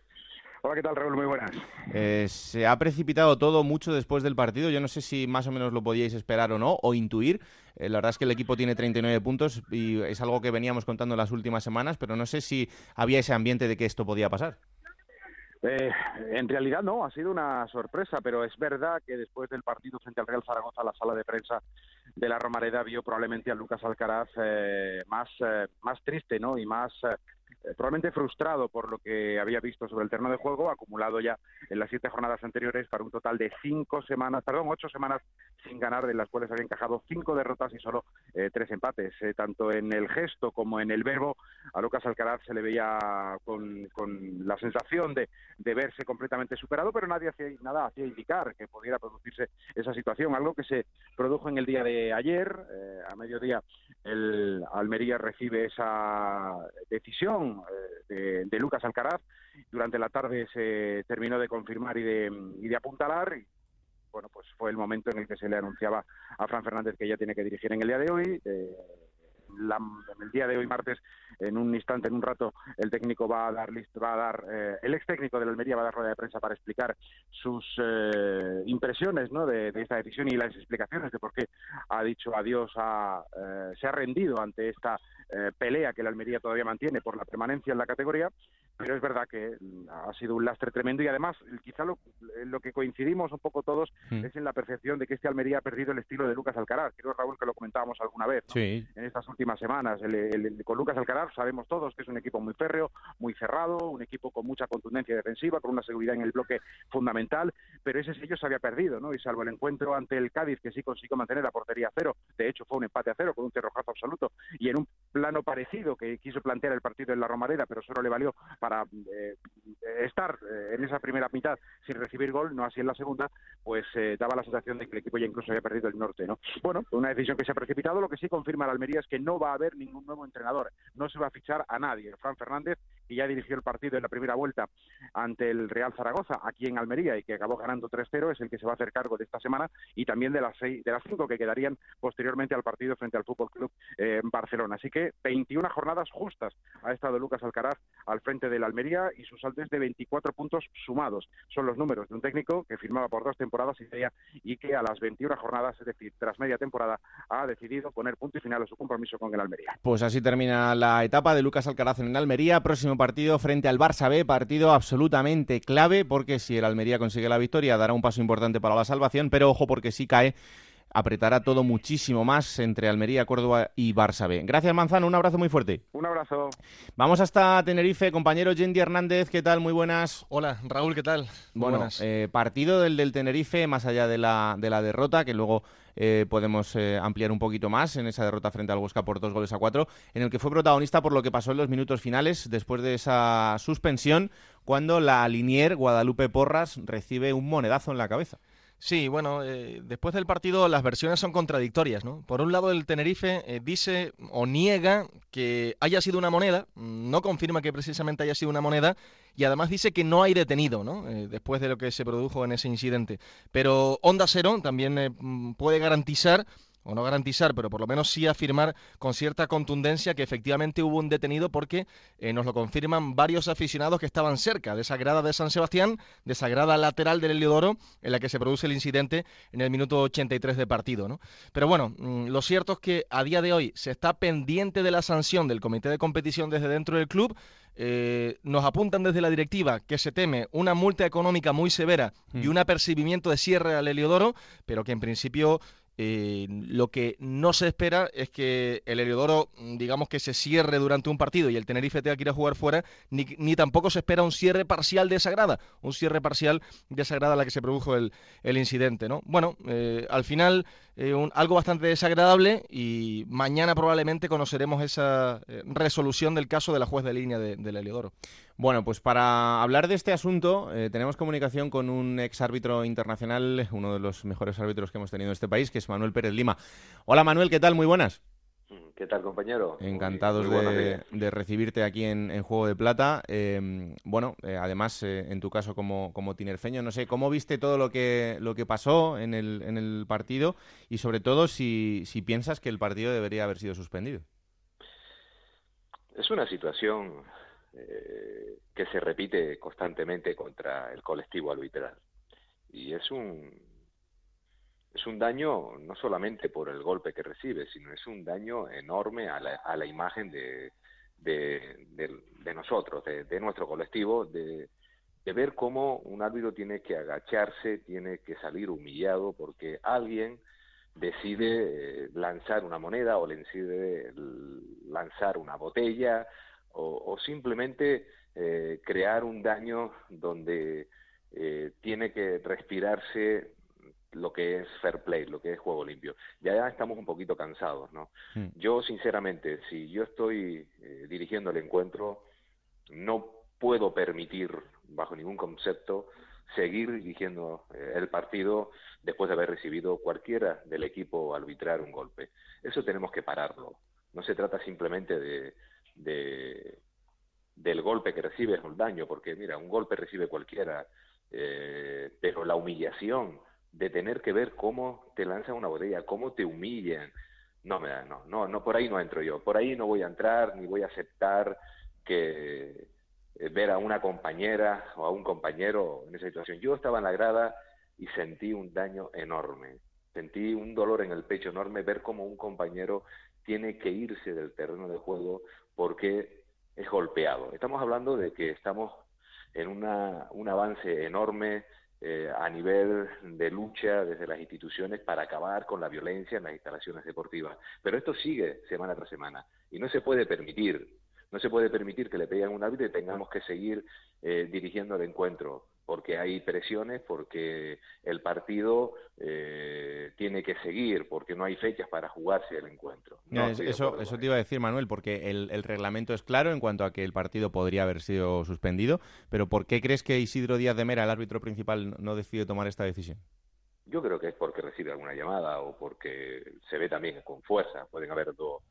Hola, ¿qué tal, Raúl? Muy buenas. Eh, se ha precipitado todo mucho después del partido. Yo no sé si más o menos lo podíais esperar o no, o intuir. Eh, la verdad es que el equipo tiene 39 puntos y es algo que veníamos contando en las últimas semanas, pero no sé si había ese ambiente de que esto podía pasar. Eh, en realidad no, ha sido una sorpresa, pero es verdad que después del partido frente al Real Zaragoza, la sala de prensa de la Romareda vio probablemente a Lucas Alcaraz más, más triste ¿no? y más eh, probablemente frustrado por lo que había visto sobre el terreno de juego, acumulado ya en las siete jornadas anteriores para un total de cinco semanas, perdón, ocho semanas sin ganar, de las cuales había encajado cinco derrotas y solo eh, tres empates. Eh, tanto en el gesto como en el verbo, a Lucas Alcaraz se le veía con, con la sensación de, de, verse completamente superado, pero nadie hacía nada hacía indicar que pudiera producirse esa situación, algo que se produjo en el día de ayer, a mediodía el Almería recibe esa decisión eh, de, Lucas Alcaraz. Durante la tarde se terminó de confirmar y de, y de apuntalar. Y, bueno, pues fue el momento en el que se le anunciaba a Fran Fernández que ya tiene que dirigir en el día de hoy. Eh, en el día de hoy, martes, en un instante, en un rato, el técnico va a dar va a dar, eh, el ex técnico de la Almería va a dar rueda de prensa para explicar sus eh, impresiones ¿no? de, esta decisión y las explicaciones de por qué ha dicho adiós, a, eh, se ha rendido ante esta pelea que la Almería todavía mantiene por la permanencia en la categoría, pero es verdad que ha sido un lastre tremendo y además quizá lo, lo que coincidimos un poco todos mm. es en la percepción de que este Almería ha perdido el estilo de Lucas Alcaraz. Creo, Raúl, que lo comentábamos alguna vez en estas últimas semanas. con Lucas Alcaraz sabemos todos que es un equipo muy férreo, muy cerrado, un equipo con mucha contundencia defensiva, con una seguridad en el bloque fundamental, pero ese sello se había perdido, ¿no? Y salvo el encuentro ante el Cádiz, que sí consiguió mantener la portería a cero, de hecho fue un empate a cero con un cerrojazo absoluto, y en un plano parecido que quiso plantear el partido en la Romareda, pero solo le valió para eh, estar eh, en esa primera mitad sin recibir gol, no así en la segunda, pues eh, daba la sensación de que el equipo ya incluso había perdido el norte, ¿no? Bueno, una decisión que se ha precipitado, lo que sí confirma la Almería es que no va a haber ningún nuevo entrenador, no se va a fichar a nadie. Fran Fernández, que ya dirigió el partido en la primera vuelta ante el Real Zaragoza, aquí en Almería, y que acabó ganando 3-0, es el que se va a hacer cargo de esta semana y también de las seis, de las cinco que quedarían posteriormente al partido frente al Fútbol Club eh, Barcelona. Así que 21 jornadas justas ha estado Lucas Alcaraz al frente del Almería y sus saltos de 24 puntos sumados. Son los números de un técnico que firmaba por dos temporadas y media y que a las 21 jornadas, es decir, tras media temporada, ha decidido poner punto y final a su compromiso con el Almería. Pues así termina la etapa de Lucas Alcaraz en Almería. Próximo partido frente al Barça B, partido absolutamente clave porque si el Almería consigue la victoria dará un paso importante para la salvación, pero ojo porque si cae apretará todo muchísimo más entre Almería, Córdoba y Barça B. Gracias, Manzano. Un abrazo muy fuerte. Un abrazo. Vamos hasta Tenerife. Compañero Yendi Hernández, ¿qué tal? Muy buenas. Hola, Raúl, ¿qué tal? bueno, eh, partido del del Tenerife, más allá de la, de la derrota, que luego eh, podemos eh, ampliar un poquito más en esa derrota frente al Huesca por dos goles a cuatro, en el que fue protagonista por lo que pasó en los minutos finales después de esa suspensión, cuando la Linier Guadalupe Porras recibe un monedazo en la cabeza. Sí, bueno, eh, después del partido las versiones son contradictorias, ¿no? Por un lado el Tenerife eh, dice o niega que haya sido una moneda, no confirma que precisamente haya sido una moneda y además dice que no hay detenido, ¿no? Eh, después de lo que se produjo en ese incidente. Pero Onda Cero también puede garantizar o no garantizar, pero por lo menos sí afirmar con cierta contundencia que efectivamente hubo un detenido porque eh, nos lo confirman varios aficionados que estaban cerca de esa grada de San Sebastián, de esa grada lateral del Heliodoro en la que se produce el incidente en el minuto 83 de partido. ¿no? Pero bueno, mm, lo cierto es que a día de hoy se está pendiente de la sanción del comité de competición desde dentro del club. Eh, nos apuntan desde la directiva que se teme una multa económica muy severa y mm. un apercibimiento de cierre al Heliodoro, pero que en principio eh, lo que no se espera es que el Heliodoro, digamos que se cierre durante un partido y el Tenerife tenga que ir a jugar fuera, ni, tampoco se espera un cierre parcial de un cierre parcial de a la que se produjo el, incidente. ¿no? Bueno, eh, al final eh, algo bastante desagradable y mañana probablemente conoceremos esa resolución del caso de la juez de línea del Heliodoro. Bueno, pues para hablar de este asunto eh, tenemos comunicación con un ex árbitro internacional, uno de los mejores árbitros que hemos tenido en este país, que es Manuel Pérez Lima. Hola Manuel, ¿qué tal? Muy buenas. ¿Qué tal, compañero? Encantados de, recibirte aquí en, Juego de Plata. Em, bueno, eh, además, eh, en tu caso como, como tinerfeño, no sé, ¿cómo viste todo lo que, lo que pasó en el, en el partido? Y sobre todo, si, si piensas que el partido debería haber sido suspendido. Es una situación que se repite constantemente contra el colectivo arbitral. Y es un, es un daño no solamente por el golpe que recibe, sino es un daño enorme a la, a la imagen de, de, de, nosotros, de, nuestro colectivo, de, de ver cómo un árbitro tiene que agacharse, tiene que salir humillado porque alguien decide eh, lanzar una moneda o le decide lanzar una botella o, simplemente eh, crear un daño donde eh, tiene que respirarse lo que es fair play, lo que es juego limpio. Ya estamos un poquito cansados, ¿no? Hmm. Yo, sinceramente, si yo estoy eh, dirigiendo el encuentro, no puedo permitir, bajo ningún concepto, seguir dirigiendo eh, el partido después de haber recibido cualquiera del equipo arbitrar un golpe. Eso tenemos que pararlo. No se trata simplemente de, de del golpe que recibe es un daño, porque mira, un golpe recibe cualquiera, eh, pero la humillación de tener que ver cómo te lanzan una botella, cómo te humillan. No, no, no, no, por ahí no entro yo. Por ahí no voy a entrar ni voy a aceptar que eh, ver a una compañera o a un compañero en esa situación. Yo estaba en la grada y sentí un daño enorme. Sentí un dolor en el pecho enorme ver cómo un compañero tiene que irse del terreno de juego porque es golpeado. Estamos hablando de que estamos en una, un avance enorme eh, a nivel de lucha desde las instituciones para acabar con la violencia en las instalaciones deportivas. Pero esto sigue semana tras semana y no se puede permitir, no se puede permitir que le peguen un árbitro y tengamos que seguir eh, dirigiendo el encuentro porque hay presiones, porque el partido eh, tiene que seguir, porque no hay fechas para jugarse el encuentro. eso, eso te iba a decir, Manuel, porque el, reglamento es claro en cuanto a que el partido podría haber sido suspendido, pero ¿por qué crees que Isidro Díaz de Mera, el árbitro principal, no decide tomar esta decisión? Yo creo que es porque recibe alguna llamada o porque se ve también con fuerza. Pueden haber dos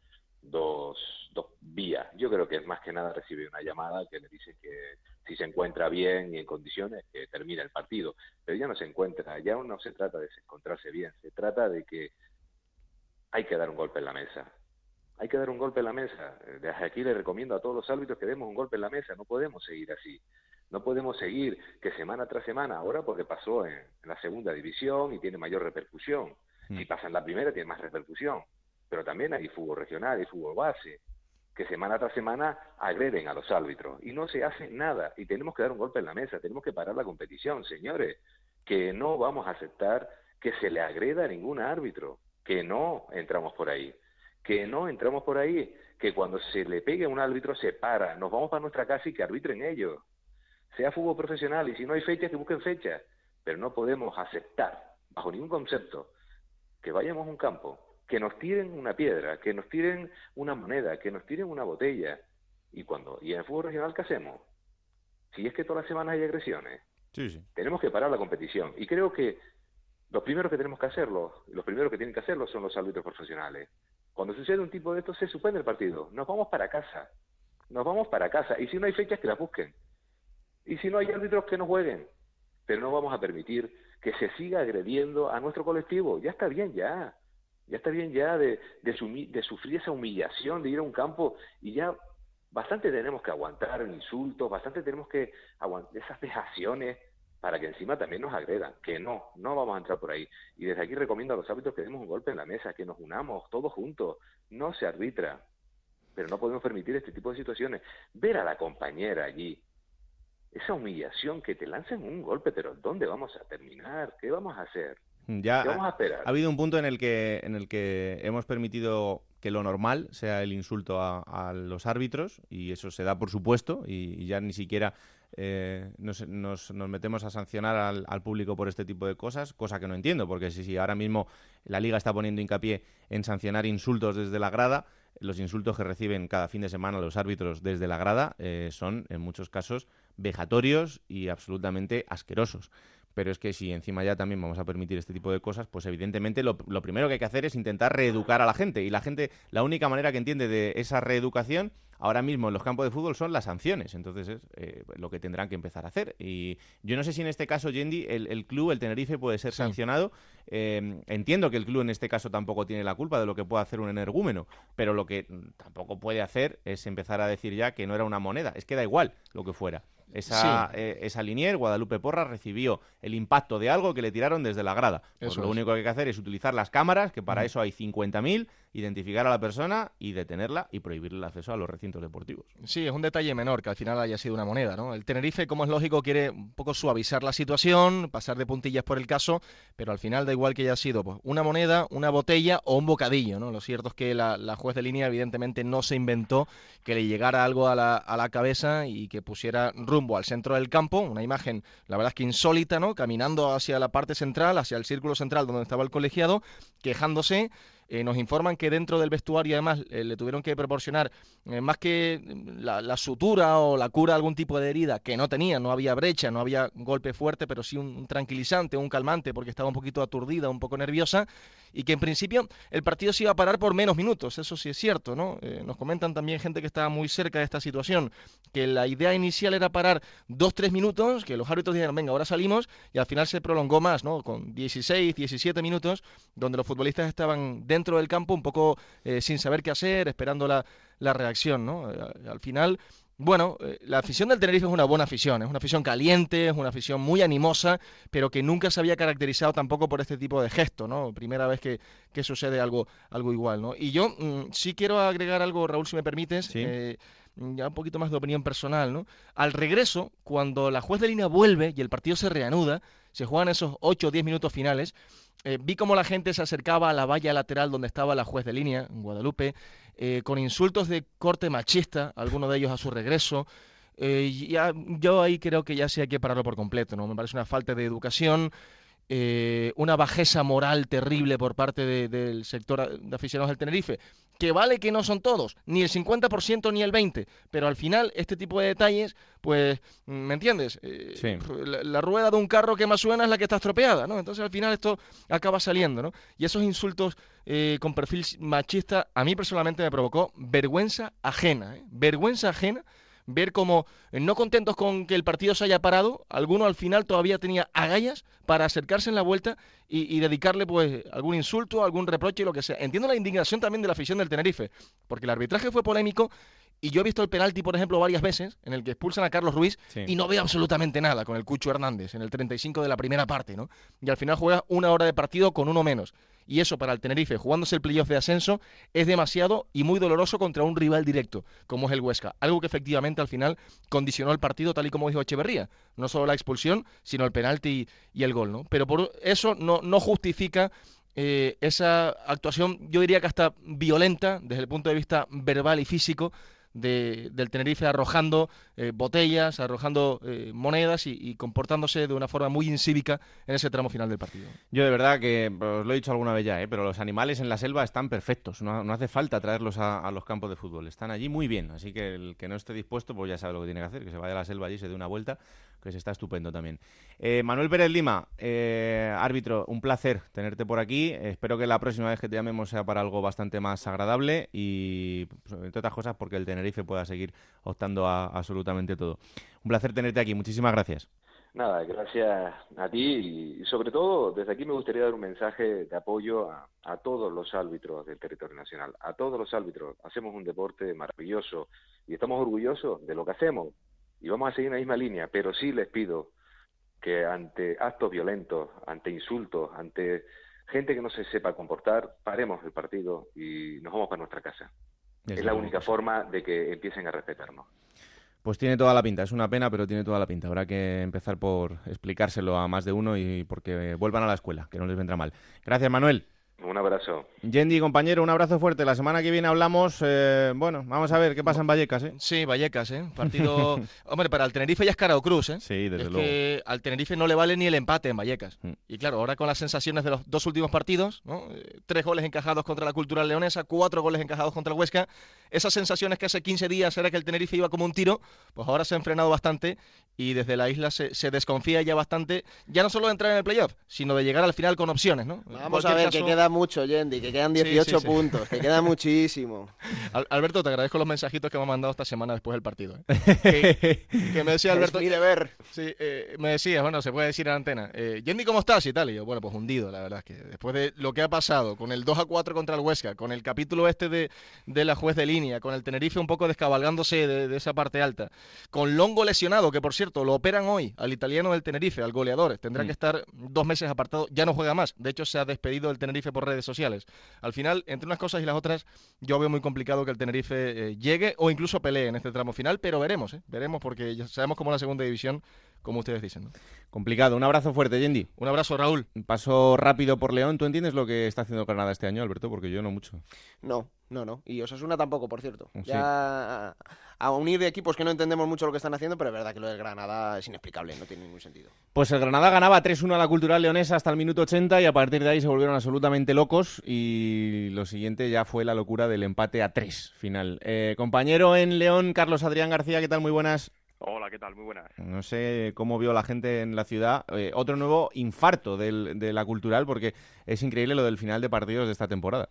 dos, dos vías. Yo creo que es más que nada recibir una llamada que le dice que si se encuentra bien y en condiciones, que termina el partido. Pero ya no se encuentra, ya no se trata de encontrarse bien, se trata de que hay que dar un golpe en la mesa. Hay que dar un golpe en la mesa. Desde aquí le recomiendo a todos los árbitros que demos un golpe en la mesa. No podemos seguir así. No podemos seguir que semana tras semana, ahora porque pasó en, la segunda división y tiene mayor repercusión. Si mm. pasa en la primera, tiene más repercusión pero también hay fútbol regional, y fútbol base, que semana tras semana agreden a los árbitros. Y no se hace nada y tenemos que dar un golpe en la mesa, tenemos que parar la competición, señores, que no vamos a aceptar que se le agreda a ningún árbitro, que no entramos por ahí, que no entramos por ahí, que cuando se le pegue a un árbitro se para, nos vamos para nuestra casa y que arbitren ellos, sea fútbol profesional y si no hay fechas que busquen fechas, pero no podemos aceptar bajo ningún concepto que vayamos a un campo que nos tiren una piedra, que nos tiren una moneda, que nos tiren una botella. ¿Y cuando ¿Y en el fútbol regional qué hacemos? Si es que todas las semanas hay agresiones, tenemos que parar la competición. Y creo que los primeros que tenemos que hacerlo, los primeros que tienen que hacerlo son los árbitros profesionales. Cuando sucede un tipo de esto, se suspende el partido. Nos vamos para casa. Nos vamos para casa. Y si no hay fechas, que las busquen. Y si no hay árbitros, que no jueguen. Pero no vamos a permitir que se siga agrediendo a nuestro colectivo. Ya está bien, ya. Ya está bien ya de, sufrir esa humillación, de ir a un campo y ya bastante tenemos que aguantar insultos, bastante tenemos que aguantar esas vejaciones para que encima también nos agredan, que no, no vamos a entrar por ahí. Y desde aquí recomiendo a los hábitos que demos un golpe en la mesa, que nos unamos todos juntos, no se arbitra, pero no podemos permitir este tipo de situaciones. Ver a la compañera allí, esa humillación, que te lancen un golpe, pero ¿dónde vamos a terminar? ¿Qué vamos a hacer? Ya ha, habido un punto en el que en el que hemos permitido que lo normal sea el insulto a, los árbitros y eso se da por supuesto y, ya ni siquiera eh, nos, nos, metemos a sancionar al, público por este tipo de cosas, cosa que no entiendo, porque si, si ahora mismo la liga está poniendo hincapié en sancionar insultos desde la grada, los insultos que reciben cada fin de semana los árbitros desde la grada eh, son, en muchos casos, vejatorios y absolutamente asquerosos. Pero es que si encima ya también vamos a permitir este tipo de cosas, pues evidentemente lo, lo primero que hay que hacer es intentar reeducar a la gente. Y la gente, la única manera que entiende de esa reeducación ahora mismo en los campos de fútbol son las sanciones. Entonces es eh, lo que tendrán que empezar a hacer. Y yo no sé si en este caso, Yendi, el, club, el Tenerife, puede ser sancionado. Eh, entiendo que el club en este caso tampoco tiene la culpa de lo que puede hacer un energúmeno, pero lo que tampoco puede hacer es empezar a decir ya que no era una moneda. Es que da igual lo que fuera. Esa, eh, esa linier, Guadalupe Porra, recibió el impacto de algo que le tiraron desde la grada. Pues lo único que hay que hacer es utilizar las cámaras, que para eso hay 50.000, identificar a la persona y detenerla y prohibirle el acceso a los recintos deportivos. Sí, es un detalle menor que al final haya sido una moneda, ¿no? El Tenerife, como es lógico, quiere un poco suavizar la situación, pasar de puntillas por el caso, pero al final da igual que haya sido pues, una moneda, una botella o un bocadillo, ¿no? Lo cierto es que la, juez de línea evidentemente no se inventó que le llegara algo a la, a la cabeza y que pusiera rumbo al centro del campo, una imagen, la verdad es que insólita, ¿no? Caminando hacia la parte central, hacia el círculo central donde estaba el colegiado, quejándose eh, nos informan que dentro del vestuario además eh, le tuvieron que proporcionar eh, más que la, sutura o la cura de algún tipo de herida que no tenía, no había brecha, no había golpe fuerte, pero sí un, tranquilizante, un calmante porque estaba un poquito aturdida, un poco nerviosa y que en principio el partido se iba a parar por menos minutos, eso sí es cierto, ¿no? nos comentan también gente que estaba muy cerca de esta situación, que la idea inicial era parar dos, tres minutos, que los árbitros dijeron, venga, ahora salimos, y al final se prolongó más, ¿no? Con 16, 17 minutos, donde los futbolistas estaban dentro dentro del campo un poco eh, sin saber qué hacer, esperando la, la reacción, ¿no? Eh, al final, bueno, eh, la afición del Tenerife es una buena afición, es una afición caliente, es una afición muy animosa, pero que nunca se había caracterizado tampoco por este tipo de gesto, ¿no? Primera vez que, que sucede algo, algo igual, ¿no? Y yo mm, sí quiero agregar algo, Raúl, si me permites. ya un poquito más de opinión personal, ¿no? Al regreso, cuando la juez de línea vuelve y el partido se reanuda, se juegan esos 8 o 10 minutos finales, eh, vi cómo la gente se acercaba a la valla lateral donde estaba la juez de línea, en Guadalupe, eh, con insultos de corte machista, algunos de ellos a su regreso. Eh, ya, yo ahí creo que ya sí hay que pararlo por completo, ¿no? Me parece una falta de educación, una bajeza moral terrible por parte del sector de aficionados del Tenerife, que vale que no son todos, ni el 50% ni el 20%, pero al final este tipo de detalles, pues, ¿me entiendes? Eh, la, rueda de un carro que más suena es la que está estropeada, ¿no? Entonces al final esto acaba saliendo, ¿no? Y esos insultos eh, con perfil machista a mí personalmente me provocó vergüenza ajena, vergüenza ajena ver cómo, eh, no contentos con que el partido se haya parado, alguno al final todavía tenía agallas para acercarse en la vuelta y, dedicarle pues algún insulto, algún reproche, lo que sea. Entiendo la indignación también de la afición del Tenerife, porque el arbitraje fue polémico y yo he visto el penalti, por ejemplo, varias veces en el que expulsan a Carlos Ruiz y no veo absolutamente nada con el Cucho Hernández en el 35 de la primera parte, ¿no? Y al final juega una hora de partido con uno menos. Y eso para el Tenerife, jugándose el playoff de ascenso, es demasiado y muy doloroso contra un rival directo, como es el Huesca. Algo que efectivamente al final condicionó el partido, tal y como dijo Echeverría. No solo la expulsión, sino el penalti y, el gol, ¿no? Pero por eso no, no justifica eh, esa actuación, yo diría que hasta violenta desde el punto de vista verbal y físico del Tenerife arrojando eh, botellas, arrojando eh, monedas y, comportándose de una forma muy incívica en ese tramo final del partido. Yo de verdad que, os lo he dicho alguna vez ya, ¿eh? pero los animales en la selva están perfectos, no, hace falta traerlos a, los campos de fútbol, están allí muy bien, así que el que no esté dispuesto pues ya sabe lo que tiene que hacer, que se vaya a la selva allí, se dé una vuelta, que se está estupendo también. Manuel Pérez Lima, árbitro, un placer tenerte por aquí, espero que la próxima vez que te llamemos sea para algo bastante más agradable y, pues, entre otras cosas, porque el tener Tenerife pueda seguir optando a, absolutamente todo. Un placer tenerte aquí, muchísimas gracias. Nada, gracias a ti y sobre todo desde aquí me gustaría dar un mensaje de apoyo a, todos los árbitros del territorio nacional, a todos los árbitros. Hacemos un deporte maravilloso y estamos orgullosos de lo que hacemos y vamos a seguir en la misma línea, pero sí les pido que ante actos violentos, ante insultos, ante gente que no se sepa comportar, paremos el partido y nos vamos para nuestra casa es la única forma de que empiecen a respetarnos. Pues tiene toda la pinta, es una pena, pero tiene toda la pinta. Habrá que empezar por explicárselo a más de uno y porque vuelvan a la escuela, que no les vendrá mal. Gracias, Manuel. Un abrazo. Yendi, compañero, un abrazo fuerte. La semana que viene hablamos, eh, bueno, vamos a ver qué pasa en Vallecas, ¿eh? Sí, Vallecas, ¿eh? Partido... Hombre, para el Tenerife ya es cara o cruz, ¿eh? Sí, desde es luego. que al Tenerife no le vale ni el empate en Vallecas. Mm. Y claro, ahora con las sensaciones de los dos últimos partidos, ¿no? Eh, tres goles encajados contra la Cultural Leonesa, cuatro goles encajados contra el Huesca, esas sensaciones que hace 15 días era que el Tenerife iba como un tiro, pues ahora se han frenado bastante y desde la isla se, se desconfía ya bastante, ya no solo de entrar en el playoff, sino de llegar al final con opciones, ¿no? Vamos a ver, caso- que queda mucho, Yendi, que quedan Sí, 18 sí, sí. puntos, que queda muchísimo. Al- Alberto, te agradezco los mensajitos que me han mandado esta semana después del partido. ¿eh? que, que me decía Alberto. Es mi deber. Sí, eh, me decía, bueno, se puede decir en antena. Eh, Yendi, ¿cómo estás? Y tal. Y yo, bueno, pues hundido, la verdad es que después de lo que ha pasado con el 2 a 4 contra el Huesca, con el capítulo este de, de la juez de línea, con el Tenerife un poco descabalgándose de, de esa parte alta, con Longo lesionado, que por cierto lo operan hoy al italiano del Tenerife, al goleador, tendrá Mm. que estar dos meses apartado, ya no juega más. De hecho, se ha despedido del Tenerife por redes sociales. Al final, entre unas cosas y las otras, yo veo muy complicado que el Tenerife eh, llegue o incluso pelee en este tramo final, pero veremos, ¿eh? veremos porque ya sabemos cómo la segunda división, como ustedes dicen. ¿no? Complicado. Un abrazo fuerte, Yendi. Un abrazo, Raúl. Paso rápido por León. ¿Tú entiendes lo que está haciendo Granada este año, Alberto? Porque yo no mucho. No, no, no. Y Osasuna tampoco, por cierto. Sí. Ya a unir de equipos que no entendemos mucho lo que están haciendo, pero es verdad que lo del Granada es inexplicable, no tiene ningún sentido. Pues el Granada ganaba 3-1 a la Cultural Leonesa hasta el minuto 80 y a partir de ahí se volvieron absolutamente locos y lo siguiente ya fue la locura del empate a 3 final. Eh, compañero en León, Carlos Adrián García, ¿qué tal? Muy buenas. Hola, ¿qué tal? Muy buenas. No sé cómo vio la gente en la ciudad. Eh, otro nuevo infarto del- de la Cultural porque es increíble lo del final de partidos de esta temporada.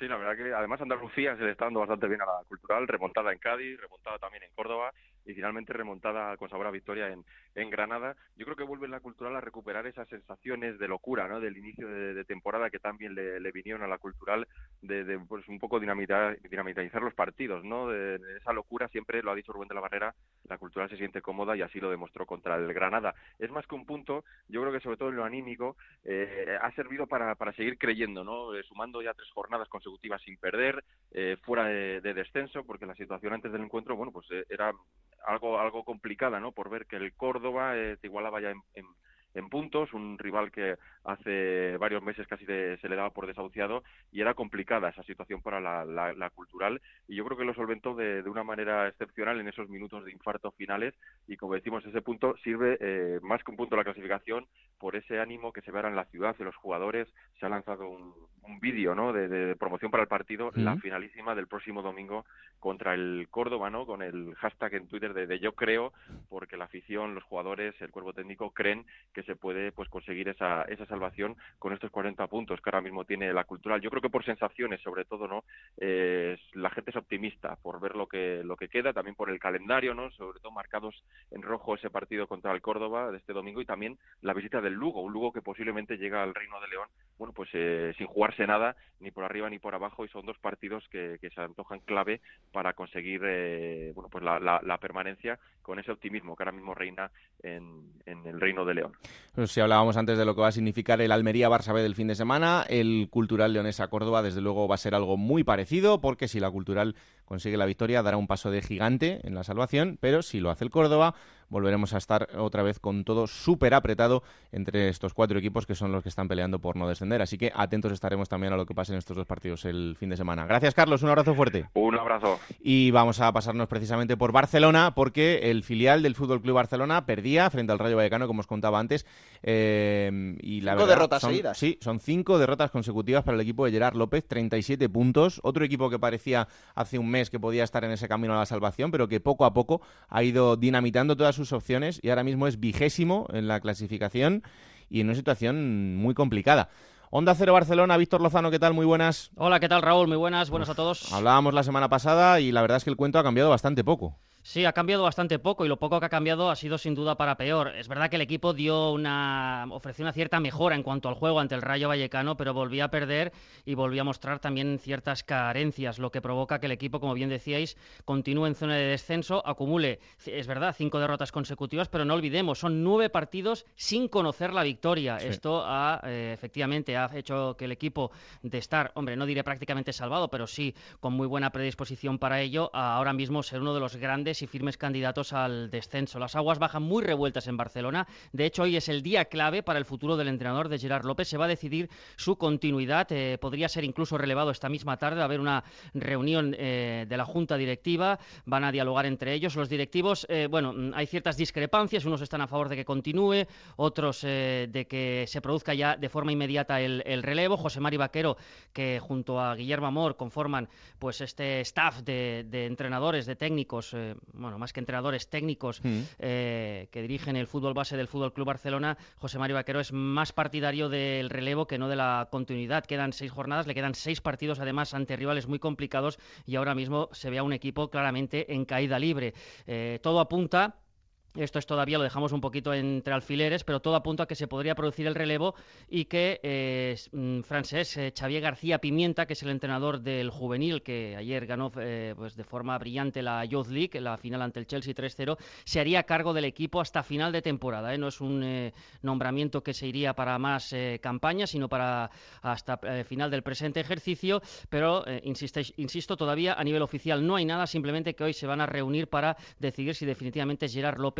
Sí, la verdad que además Andalucía se le está dando bastante bien a la cultural, remontada en Cádiz, remontada también en Córdoba y finalmente remontada con sabor a victoria en, en Granada. Yo creo que vuelve la cultural a recuperar esas sensaciones de locura, ¿no? Del inicio de, temporada que también le, vinieron a la cultural de, de, pues un poco dinamitar, dinamitizar los partidos, ¿no? De, de esa locura siempre lo ha dicho Rubén de la Barrera, la cultural se siente cómoda y así lo demostró contra el Granada. Es más que un punto, yo creo que sobre todo en lo anímico eh, ha servido para, para seguir creyendo, ¿no? Eh, sumando ya tres jornadas consecutivas sin perder, eh, fuera de, de descenso, porque la situación antes del encuentro, bueno, pues eh, era algo algo complicada, ¿no? Por ver que el Córdoba eh, igualaba ya en, en, puntos, un rival que hace varios meses casi de- se le daba por desahuciado y era complicada esa situación para la, la- cultural y yo creo que lo solventó de, de una manera excepcional en esos minutos de infarto finales y como decimos ese punto sirve eh, más que un punto de la clasificación por ese ánimo que se ve ahora en la ciudad de los jugadores se ha lanzado un, un vídeo ¿no? de, de promoción para el partido la finalísima del próximo domingo contra el Córdoba ¿no? con el hashtag en Twitter de, de yo creo porque la afición los jugadores el cuerpo técnico creen que se puede pues conseguir esa, esa salvación con estos 40 puntos que ahora mismo tiene la cultural. Yo creo que por sensaciones, sobre todo, ¿no? Eh, la gente es optimista por ver lo que lo que queda, también por el calendario, ¿no? Sobre todo marcados en rojo ese partido contra el Córdoba de este domingo y también la visita del Lugo, un Lugo que posiblemente llega al Reino de León, bueno, pues eh, sin jugarse nada ni por arriba ni por abajo y son dos partidos que, que se antojan clave para conseguir, eh, bueno, pues la, la, permanencia con ese optimismo que ahora mismo reina en, en el Reino de León. Pues si hablábamos antes de lo que va a significar el Almería-Barça del fin de semana, el Cultural Leonesa-Córdoba desde luego va a ser algo muy parecido, porque si la Cultural consigue la victoria dará un paso de gigante en la salvación, pero si lo hace el Córdoba volveremos a estar otra vez con todo súper apretado entre estos cuatro equipos que son los que están peleando por no descender. Así que atentos estaremos también a lo que pase en estos dos partidos el fin de semana. Gracias Carlos, un abrazo fuerte. Un abrazo. Y vamos a pasarnos precisamente por Barcelona, porque el filial del Fútbol Club Barcelona perdía frente al Rayo Vallecano, como os contaba antes. eh, y la Cinco verdad, derrotas son- seguidas. Sí, son cinco derrotas consecutivas para el equipo de Gerard López, 37 puntos. Otro equipo que parecía hace un mes que podía estar en ese camino a la salvación, pero que poco a poco ha ido dinamitando todas sus opciones y ahora mismo es vigésimo en la clasificación y en una situación muy complicada. Onda Cero Barcelona, Víctor Lozano, ¿qué tal? Muy buenas. Hola, ¿qué tal Raúl? Muy buenas, buenas a todos. Hablábamos la semana pasada y la verdad es que el cuento ha cambiado bastante poco. Sí, ha cambiado bastante poco y lo poco que ha cambiado ha sido sin duda para peor. Es verdad que el equipo dio una ofreció una cierta mejora en cuanto al juego ante el Rayo Vallecano, pero volvía a perder y volvía a mostrar también ciertas carencias, lo que provoca que el equipo, como bien decíais, continúe en zona de descenso, acumule, es verdad, cinco derrotas consecutivas, pero no olvidemos, son nueve partidos sin conocer la victoria. Sí. Esto ha eh, efectivamente ha hecho que el equipo de estar, hombre, no diré prácticamente salvado, pero sí con muy buena predisposición para ello, a ahora mismo ser uno de los grandes y firmes candidatos al descenso. Las aguas bajan muy revueltas en Barcelona. De hecho, hoy es el día clave para el futuro del entrenador de Gerard López. Se va a decidir su continuidad. Eh, podría ser incluso relevado esta misma tarde. Va a haber una reunión eh, de la Junta Directiva. Van a dialogar entre ellos. Los directivos, eh, bueno, mm, hay ciertas discrepancias. Unos están a favor de que continúe, otros de que se produzca ya de forma inmediata el, relevo. José Mari Vaquero, que junto a Guillermo Amor conforman pues este staff de, entrenadores, de técnicos, bueno, más que entrenadores técnicos mm. que dirigen el fútbol base del Fútbol Club Barcelona, José Mario Vaquero es más partidario del relevo que no de la continuidad. Quedan seis jornadas, le quedan seis partidos además ante rivales muy complicados y ahora mismo se ve a un equipo claramente en caída libre. Eh, todo apunta esto es todavía lo dejamos un poquito entre alfileres, pero todo apunta a que se podría producir el relevo y que eh, mm, francés eh, Xavier García Pimienta, que es el entrenador del juvenil, que ayer ganó eh, pues de forma brillante la Youth League, la final ante el Chelsea 3-0, se haría cargo del equipo hasta final de temporada. No es un nombramiento que se iría para más campañas, sino para hasta final del presente ejercicio, pero insisto, todavía a nivel oficial no hay nada, simplemente que hoy se van a reunir para decidir si definitivamente Gerard López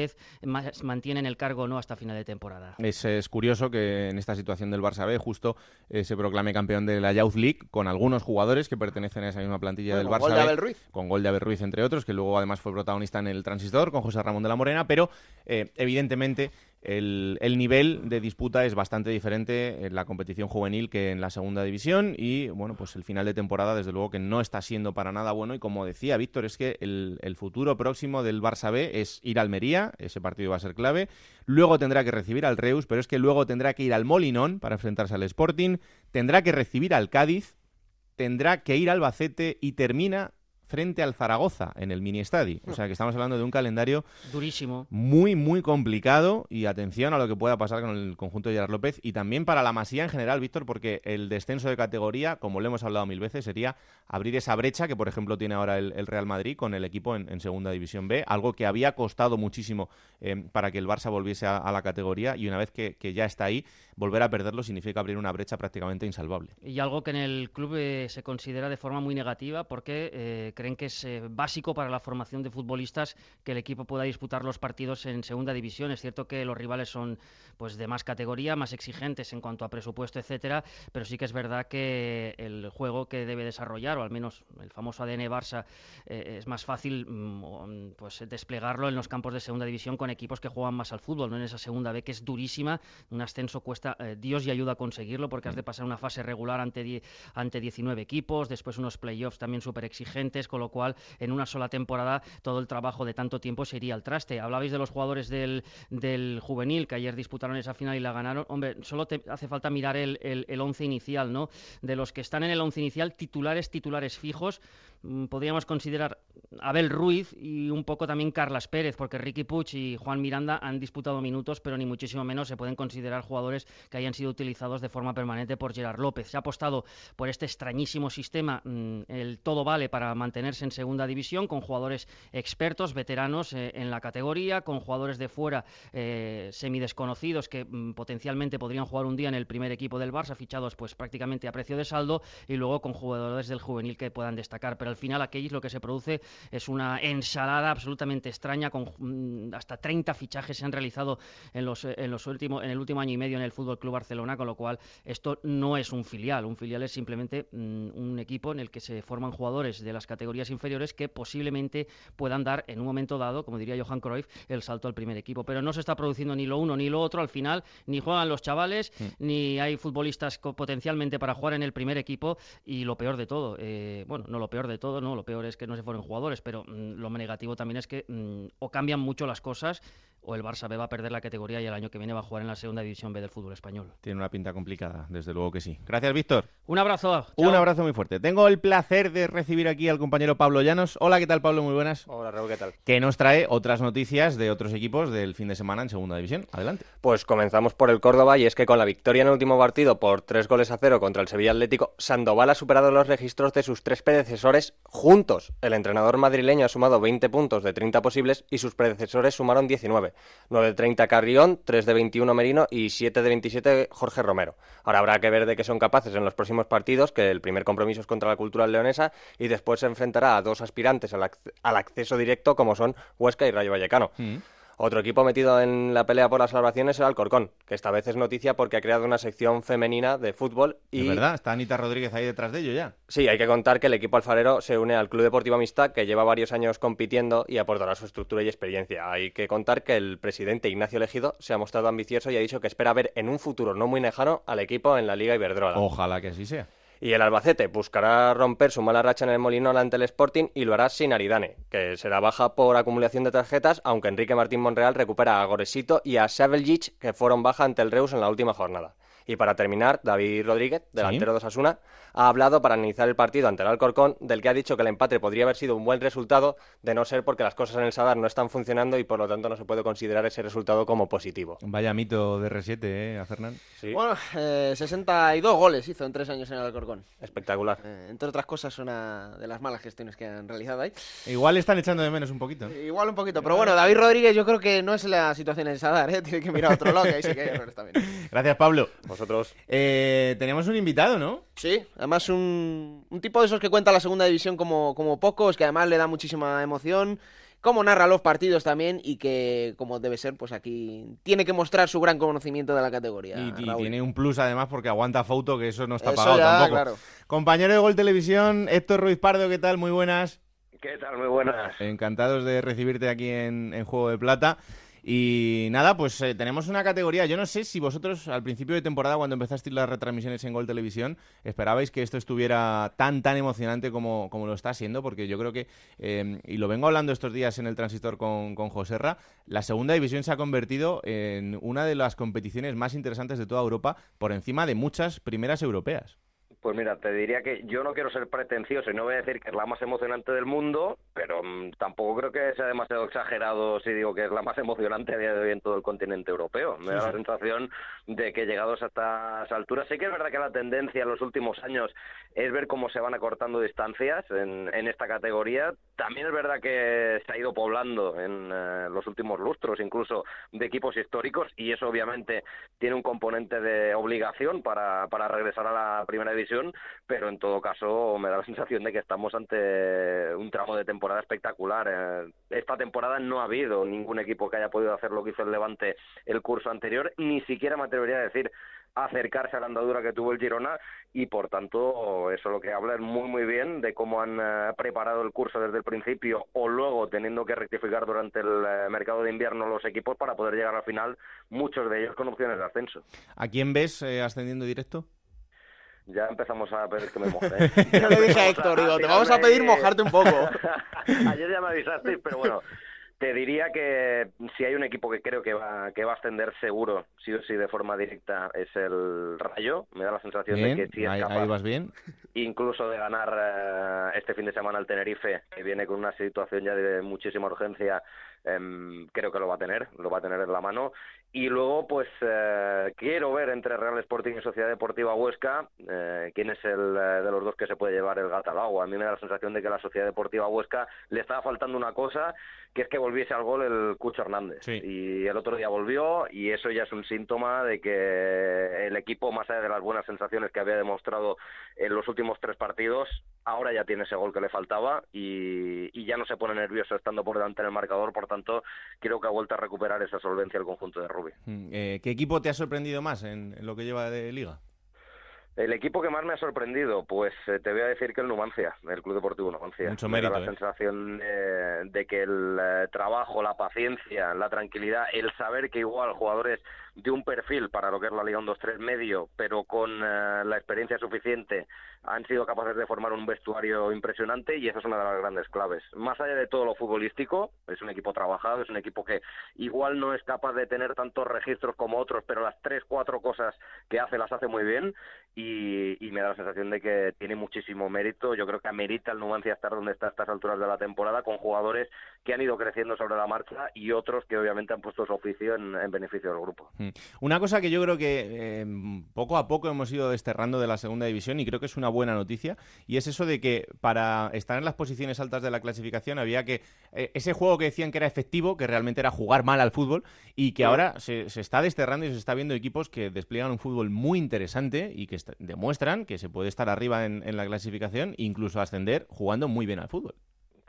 mantienen el cargo o no hasta final de temporada. Es, curioso que en esta situación del Barça B justo eh, se proclame campeón de la Youth League con algunos jugadores que pertenecen a esa misma plantilla del Barça gol de con gol de Abel Ruiz entre otros, que luego además fue protagonista en el Transistor con José Ramón de la Morena, pero eh, evidentemente el, nivel de disputa es bastante diferente en la competición juvenil que en la segunda división y bueno, pues el final de temporada desde luego que no está siendo para nada bueno. Y como decía Víctor es que el, el futuro próximo del Barça B es ir a Almería, ese partido va a ser clave, luego tendrá que recibir al Reus, pero es que luego tendrá que ir al Molinón para enfrentarse al Sporting, tendrá que recibir al Cádiz, tendrá que ir al Albacete y termina frente al Zaragoza en el mini estadio. O sea que estamos hablando de un calendario durísimo, muy muy complicado y atención a lo que pueda pasar con el conjunto de Gerard López y también para la Masía en general, Víctor, porque el descenso de categoría, como lo hemos hablado mil veces, sería abrir esa brecha que por ejemplo tiene ahora el, Real Madrid con el equipo en, segunda división B, algo que había costado muchísimo eh, para que el Barça volviese a, la categoría y una vez que, ya está ahí, volver a perderlo significa abrir una brecha prácticamente insalvable. Y algo que en el club eh, se considera de forma muy negativa porque eh, creen que es eh, básico para la formación de futbolistas que el equipo pueda disputar los partidos en segunda división. Es cierto que los rivales son pues de más categoría, más exigentes en cuanto a presupuesto, etcétera, pero sí que es verdad que el juego que debe desarrollar, o al menos el famoso ADN Barça, eh, es más fácil mm, pues desplegarlo en los campos de segunda división con equipos que juegan más al fútbol, no en esa segunda B que es durísima. Un ascenso cuesta eh, Dios y ayuda a conseguirlo porque has de pasar una fase regular ante, ante 19 equipos, después unos playoffs también súper exigentes, con lo cual en una sola temporada todo el trabajo de tanto tiempo se iría al traste. Hablabais de los jugadores del, del juvenil que ayer disputaron esa final y la ganaron. Hombre, solo te hace falta mirar el, el, el once inicial, ¿no? De los que están en el once inicial, titulares, titulares fijos, Mm, podríamos considerar Abel Ruiz y un poco también Carlas Pérez, porque Ricky Puch y Juan Miranda han disputado minutos, pero ni muchísimo menos se pueden considerar jugadores que hayan sido utilizados de forma permanente por Gerard López. Se ha apostado por este extrañísimo sistema, mm, el todo vale para mantenerse en segunda división, con jugadores expertos, veteranos eh, en la categoría, con jugadores de fuera eh, semidesconocidos que mm, potencialmente podrían jugar un día en el primer equipo del Barça, fichados pues prácticamente a precio de saldo, y luego con jugadores del juvenil que puedan destacar. Pero al final aquí lo que se produce es una ensalada absolutamente extraña con mm, hasta 30 fichajes se han realizado en los, en los últimos en el último año y medio en el Fútbol Club Barcelona, con lo cual esto no es un filial, un filial es simplemente mm, un equipo en el que se forman jugadores de las categorías inferiores que posiblemente puedan dar en un momento dado, como diría Johan Cruyff, el salto al primer equipo, pero no se está produciendo ni lo uno ni lo otro. Al final, ni juegan los chavales, ni hay futbolistas potencialmente para jugar en el primer equipo. Y lo peor de todo, eh, bueno, no lo peor de todo, no, lo peor es que no se fueron jugadores, pero mm, lo negativo también es que mm, o cambian mucho las cosas o el Barça B va a perder la categoría y el año que viene va a jugar en la segunda división B del fútbol español. Tiene una pinta complicada, desde luego que sí. Gracias, Víctor. Un abrazo. Un abrazo muy fuerte. Tengo el placer de recibir aquí al compañero Pablo Llanos. Hola, ¿qué tal, Pablo? Muy buenas. Hola, Raúl, ¿qué tal? Que nos trae otras noticias de otros equipos del fin de semana en segunda división. Adelante. Pues comenzamos por el Córdoba y es que con la victoria en el último partido por tres goles a cero contra el Sevilla Atlético, Sandoval ha superado los registros de sus tres predecesores juntos. El entrenador madrileño ha sumado 20 puntos de 30 posibles y sus predecesores sumaron 19. 19. 9 de 30 Carrión, 3 de 21 Merino y 7 de 27 Jorge Romero. Ahora habrá que ver de qué son capaces en los próximos partidos, que el primer compromiso es contra la Cultural Leonesa y después se enfrentará a dos aspirantes al, acceso directo como son Huesca y Rayo Vallecano. Mm. Otro equipo metido en la pelea por las salvaciones era el Corcón, que esta vez es noticia porque ha creado una sección femenina de fútbol. Y... Es verdad, está Anita Rodríguez ahí detrás de ello ya. Sí, hay que contar que el equipo alfarero se une al Club Deportivo Amistad, que lleva varios años compitiendo y aportará su estructura y experiencia. Hay que contar que el presidente Ignacio Elegido se ha mostrado ambicioso y ha dicho que espera ver en un futuro no muy lejano al equipo en la Liga Iberdrola. Ojalá que así sea. Y el Albacete buscará romper su mala racha en el Molinón ante el Sporting y lo hará sin Aridane, que será baja por acumulación de tarjetas, aunque Enrique Martín Monreal recupera a Goresito y a Saveljic, que fueron baja ante el Reus en la última jornada. Y para terminar, David Rodríguez, delantero de Osasuna, ha hablado para analizar el partido ante el Alcorcón, del que ha dicho que el empate podría haber sido un buen resultado, de no ser porque las cosas en el Sadar no están funcionando y por lo tanto no se puede considerar ese resultado como positivo. Vaya mito de R7, ¿eh, a Fernán? Sí. Bueno, 62 eh, goles hizo en tres años en el Alcorcón. Espectacular. Eh, entre otras cosas, una de las malas gestiones que han realizado ahí. Igual están echando de menos un poquito. Igual un poquito, pero bueno, David Rodríguez yo creo que no es la situación en el Sadar, ¿eh? tiene que mirar a otro lado, que ahí sí que hay errores también. Gracias, Pablo. Vosotros. Eh, tenemos un invitado, ¿no? Sí, además un, un tipo de esos que cuenta la segunda división como, como pocos, que además le da muchísima emoción, cómo narra los partidos también y que, como debe ser, pues aquí tiene que mostrar su gran conocimiento de la categoría. Y, tiene un plus además porque aguanta foto, que eso no está pagado tampoco. Compañero de Gol Televisión, Héctor Ruiz Pardo, ¿qué tal? Muy buenas. ¿Qué tal? Muy buenas. Encantados de recibirte aquí en, en Juego de Plata. Y nada, pues eh, tenemos una categoría. Yo no sé si vosotros al principio de temporada, cuando empezasteis las retransmisiones en Gol Televisión, esperabais que esto estuviera tan, tan emocionante como, como lo está siendo, porque yo creo que, eh, y lo vengo hablando estos días en el transistor con, con Joserra, la segunda división se ha convertido en una de las competiciones más interesantes de toda Europa, por encima de muchas primeras europeas. Pues mira, te diría que yo no quiero ser pretencioso y no voy a decir que es la más emocionante del mundo, pero mm, tampoco creo que sea demasiado exagerado si digo que es la más emocionante a día de hoy en todo el continente europeo. Me da la sensación de que llegados a estas alturas, sí que es verdad que la tendencia en los últimos años es ver cómo se van acortando distancias en, esta categoría. También es verdad que se ha ido poblando en eh, los últimos lustros, incluso de equipos históricos, y eso obviamente tiene un componente de obligación para, para regresar a la primera división pero en todo caso me da la sensación de que estamos ante un tramo de temporada espectacular. Eh, esta temporada no ha habido ningún equipo que haya podido hacer lo que hizo el Levante el curso anterior, ni siquiera me atrevería a decir acercarse a la andadura que tuvo el Girona y por tanto eso lo que habla muy muy bien de cómo han eh, preparado el curso desde el principio o luego teniendo que rectificar durante el eh, mercado de invierno los equipos para poder llegar al final muchos de ellos con opciones de ascenso. ¿A quién ves ascendiendo directo? Ya empezamos a pedir que me moje. Yo le dije a Héctor, digo, te vamos a pedir mojarte un poco. Ayer ya me avisasteis, pero bueno, te diría que si hay un equipo que creo que va, que va a ascender seguro, sí o sí de forma directa, es el Rayo. Me da la sensación de que sí es capaz. Ahí vas bien. Incluso de ganar eh, este fin de semana al Tenerife, que viene con una situación ya de muchísima urgencia Em, creo que lo va a tener, lo va a tener en la mano. Y luego, pues eh, quiero ver entre Real Sporting y Sociedad Deportiva Huesca eh, quién es el eh, de los dos que se puede llevar el gato al agua. A mí me da la sensación de que a la Sociedad Deportiva Huesca le estaba faltando una cosa, que es que volviese al gol el Cucho Hernández. Y el otro día volvió y eso ya es un síntoma de que el equipo, más allá de las buenas sensaciones que había demostrado en los últimos tres partidos, ahora ya tiene ese gol que le faltaba y, y ya no se pone nervioso estando por delante en el marcador. Por tanto, creo que ha vuelto a recuperar esa solvencia el conjunto de Rubí. Mm, eh, ¿Qué equipo te ha sorprendido más en, lo que lleva de liga? El equipo que más me ha sorprendido, pues eh, te voy a decir que el Numancia, el Club Deportivo Numancia. Mucho mérito. Me da la sensación de que el eh, trabajo, la paciencia, la tranquilidad, el saber que igual jugadores de un perfil para lo que es la Liga 1-2-3 medio, pero con la experiencia suficiente han sido capaces de formar un vestuario impresionante y esa es una de las grandes claves. Más allá de todo lo futbolístico, es un equipo trabajado, es un equipo que igual no es capaz de tener tantos registros como otros, pero las tres, cuatro cosas que hace las hace muy bien y, me da la sensación de que tiene muchísimo mérito. Yo creo que amerita el Numancia estar donde está a estas alturas de la temporada con jugadores que han ido creciendo sobre la marcha y otros que obviamente han puesto su oficio en, beneficio del grupo. Mm. Una cosa que yo creo que eh, poco a poco hemos ido desterrando de la segunda división y creo que es una buena noticia y es eso de que para estar en las posiciones altas de la clasificación había que eh, ese juego que decían que era efectivo, que realmente era jugar mal al fútbol y que ahora se, está desterrando y se está viendo equipos que despliegan un fútbol muy interesante y que demuestran que se puede estar arriba en, en la clasificación incluso ascender jugando muy bien al fútbol.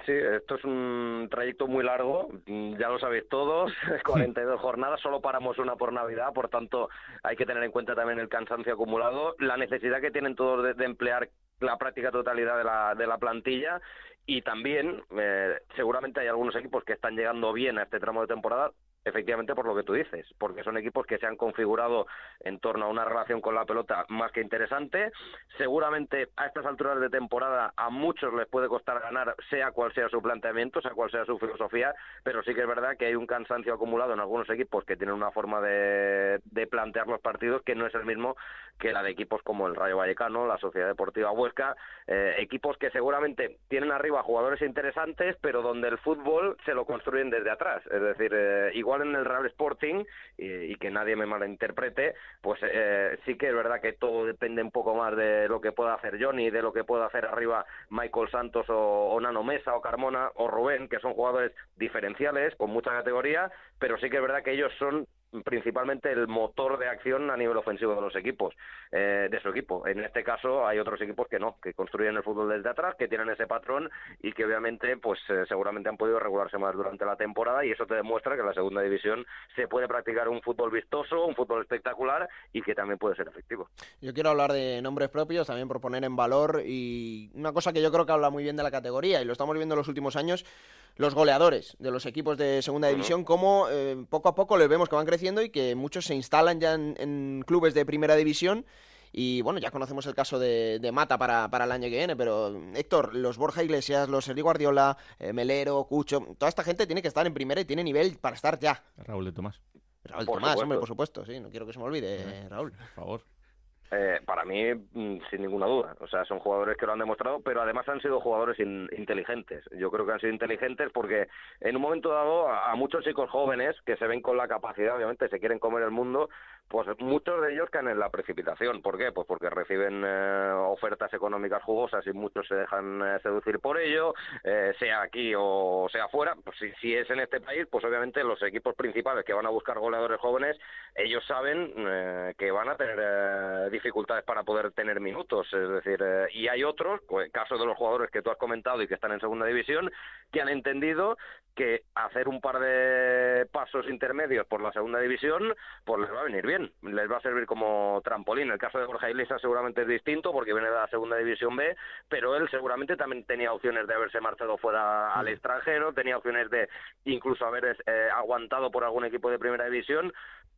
Sí, esto es un trayecto muy largo, ya lo sabéis todos, 42 jornadas, solo paramos una por Navidad, por tanto hay que tener en cuenta también el cansancio acumulado, la necesidad que tienen todos de, emplear la práctica totalidad de la, de la plantilla y también eh, seguramente hay algunos equipos que están llegando bien a este tramo de temporada, efectivamente por lo que tú dices, porque son equipos que se han configurado en torno a una relación con la pelota más que interesante. Seguramente a estas alturas de temporada a muchos les puede costar ganar, sea cual sea su planteamiento, sea cual sea su filosofía, pero sí que es verdad que hay un cansancio acumulado en algunos equipos que tienen una forma de, plantear los partidos que no es el mismo que la de equipos como el Rayo Vallecano, la Sociedad Deportiva Huesca, eh, equipos que seguramente tienen arriba jugadores interesantes, pero donde el fútbol se lo construyen desde atrás. Es decir, eh, igual en el Real Sporting, y, que nadie me malinterprete, pues eh, sí que es verdad que todo depende un poco más de lo que pueda hacer Johnny, de lo que pueda hacer arriba Michael Santos o, o Nano Mesa o Carmona o Rubén, que son jugadores diferenciales, con mucha categoría, pero sí que es verdad que ellos son principalmente el motor de acción a nivel ofensivo de los equipos, eh, de su equipo. En este caso hay otros equipos que no, que construyen el fútbol desde atrás, que tienen ese patrón y que obviamente pues eh, seguramente han podido regularse más durante la temporada y eso te demuestra que en la segunda división se puede practicar un fútbol vistoso, un fútbol espectacular y que también puede ser efectivo. Yo quiero hablar de nombres propios, también por poner en valor y una cosa que yo creo que habla muy bien de la categoría y lo estamos viendo en los últimos años, los goleadores de los equipos de segunda división, como eh, poco a poco les vemos que van creciendo y que muchos se instalan ya en, clubes de primera división. Y bueno, ya conocemos el caso de, Mata para, para, el año que viene, pero Héctor, los Borja Iglesias, los Eli Guardiola, eh, Melero, Cucho, toda esta gente tiene que estar en primera y tiene nivel para estar ya. Raúl de Tomás. Raúl de Tomás, hombre, por supuesto, sí, no quiero que se me olvide, Raúl. Por favor. Eh, para mí, mm, sin ninguna duda. O sea, son jugadores que lo han demostrado, pero además han sido jugadores inteligentes. Yo creo que han sido inteligentes porque en un momento dado a, muchos chicos jóvenes que se ven con la capacidad, obviamente, se quieren comer el mundo, pues muchos de ellos caen en la precipitación. ¿Por qué? Pues porque reciben eh, ofertas económicas jugosas y muchos se dejan eh, seducir por ello, sea aquí o sea fuera. Pues si, si, es en este país, pues obviamente los equipos principales que van a buscar goleadores jóvenes, ellos saben que van a tener dificultades para poder tener minutos. Es decir, eh, y hay otros, pues, caso de los jugadores que tú has comentado y que están en segunda división, que han entendido que hacer un par de pasos intermedios por la segunda división, pues les va a venir bien, les va a servir como trampolín. El caso de Borja Iglesias seguramente es distinto porque viene de la segunda división B, pero él seguramente también tenía opciones de haberse marchado fuera al extranjero, tenía opciones de incluso haber eh, aguantado por algún equipo de primera división,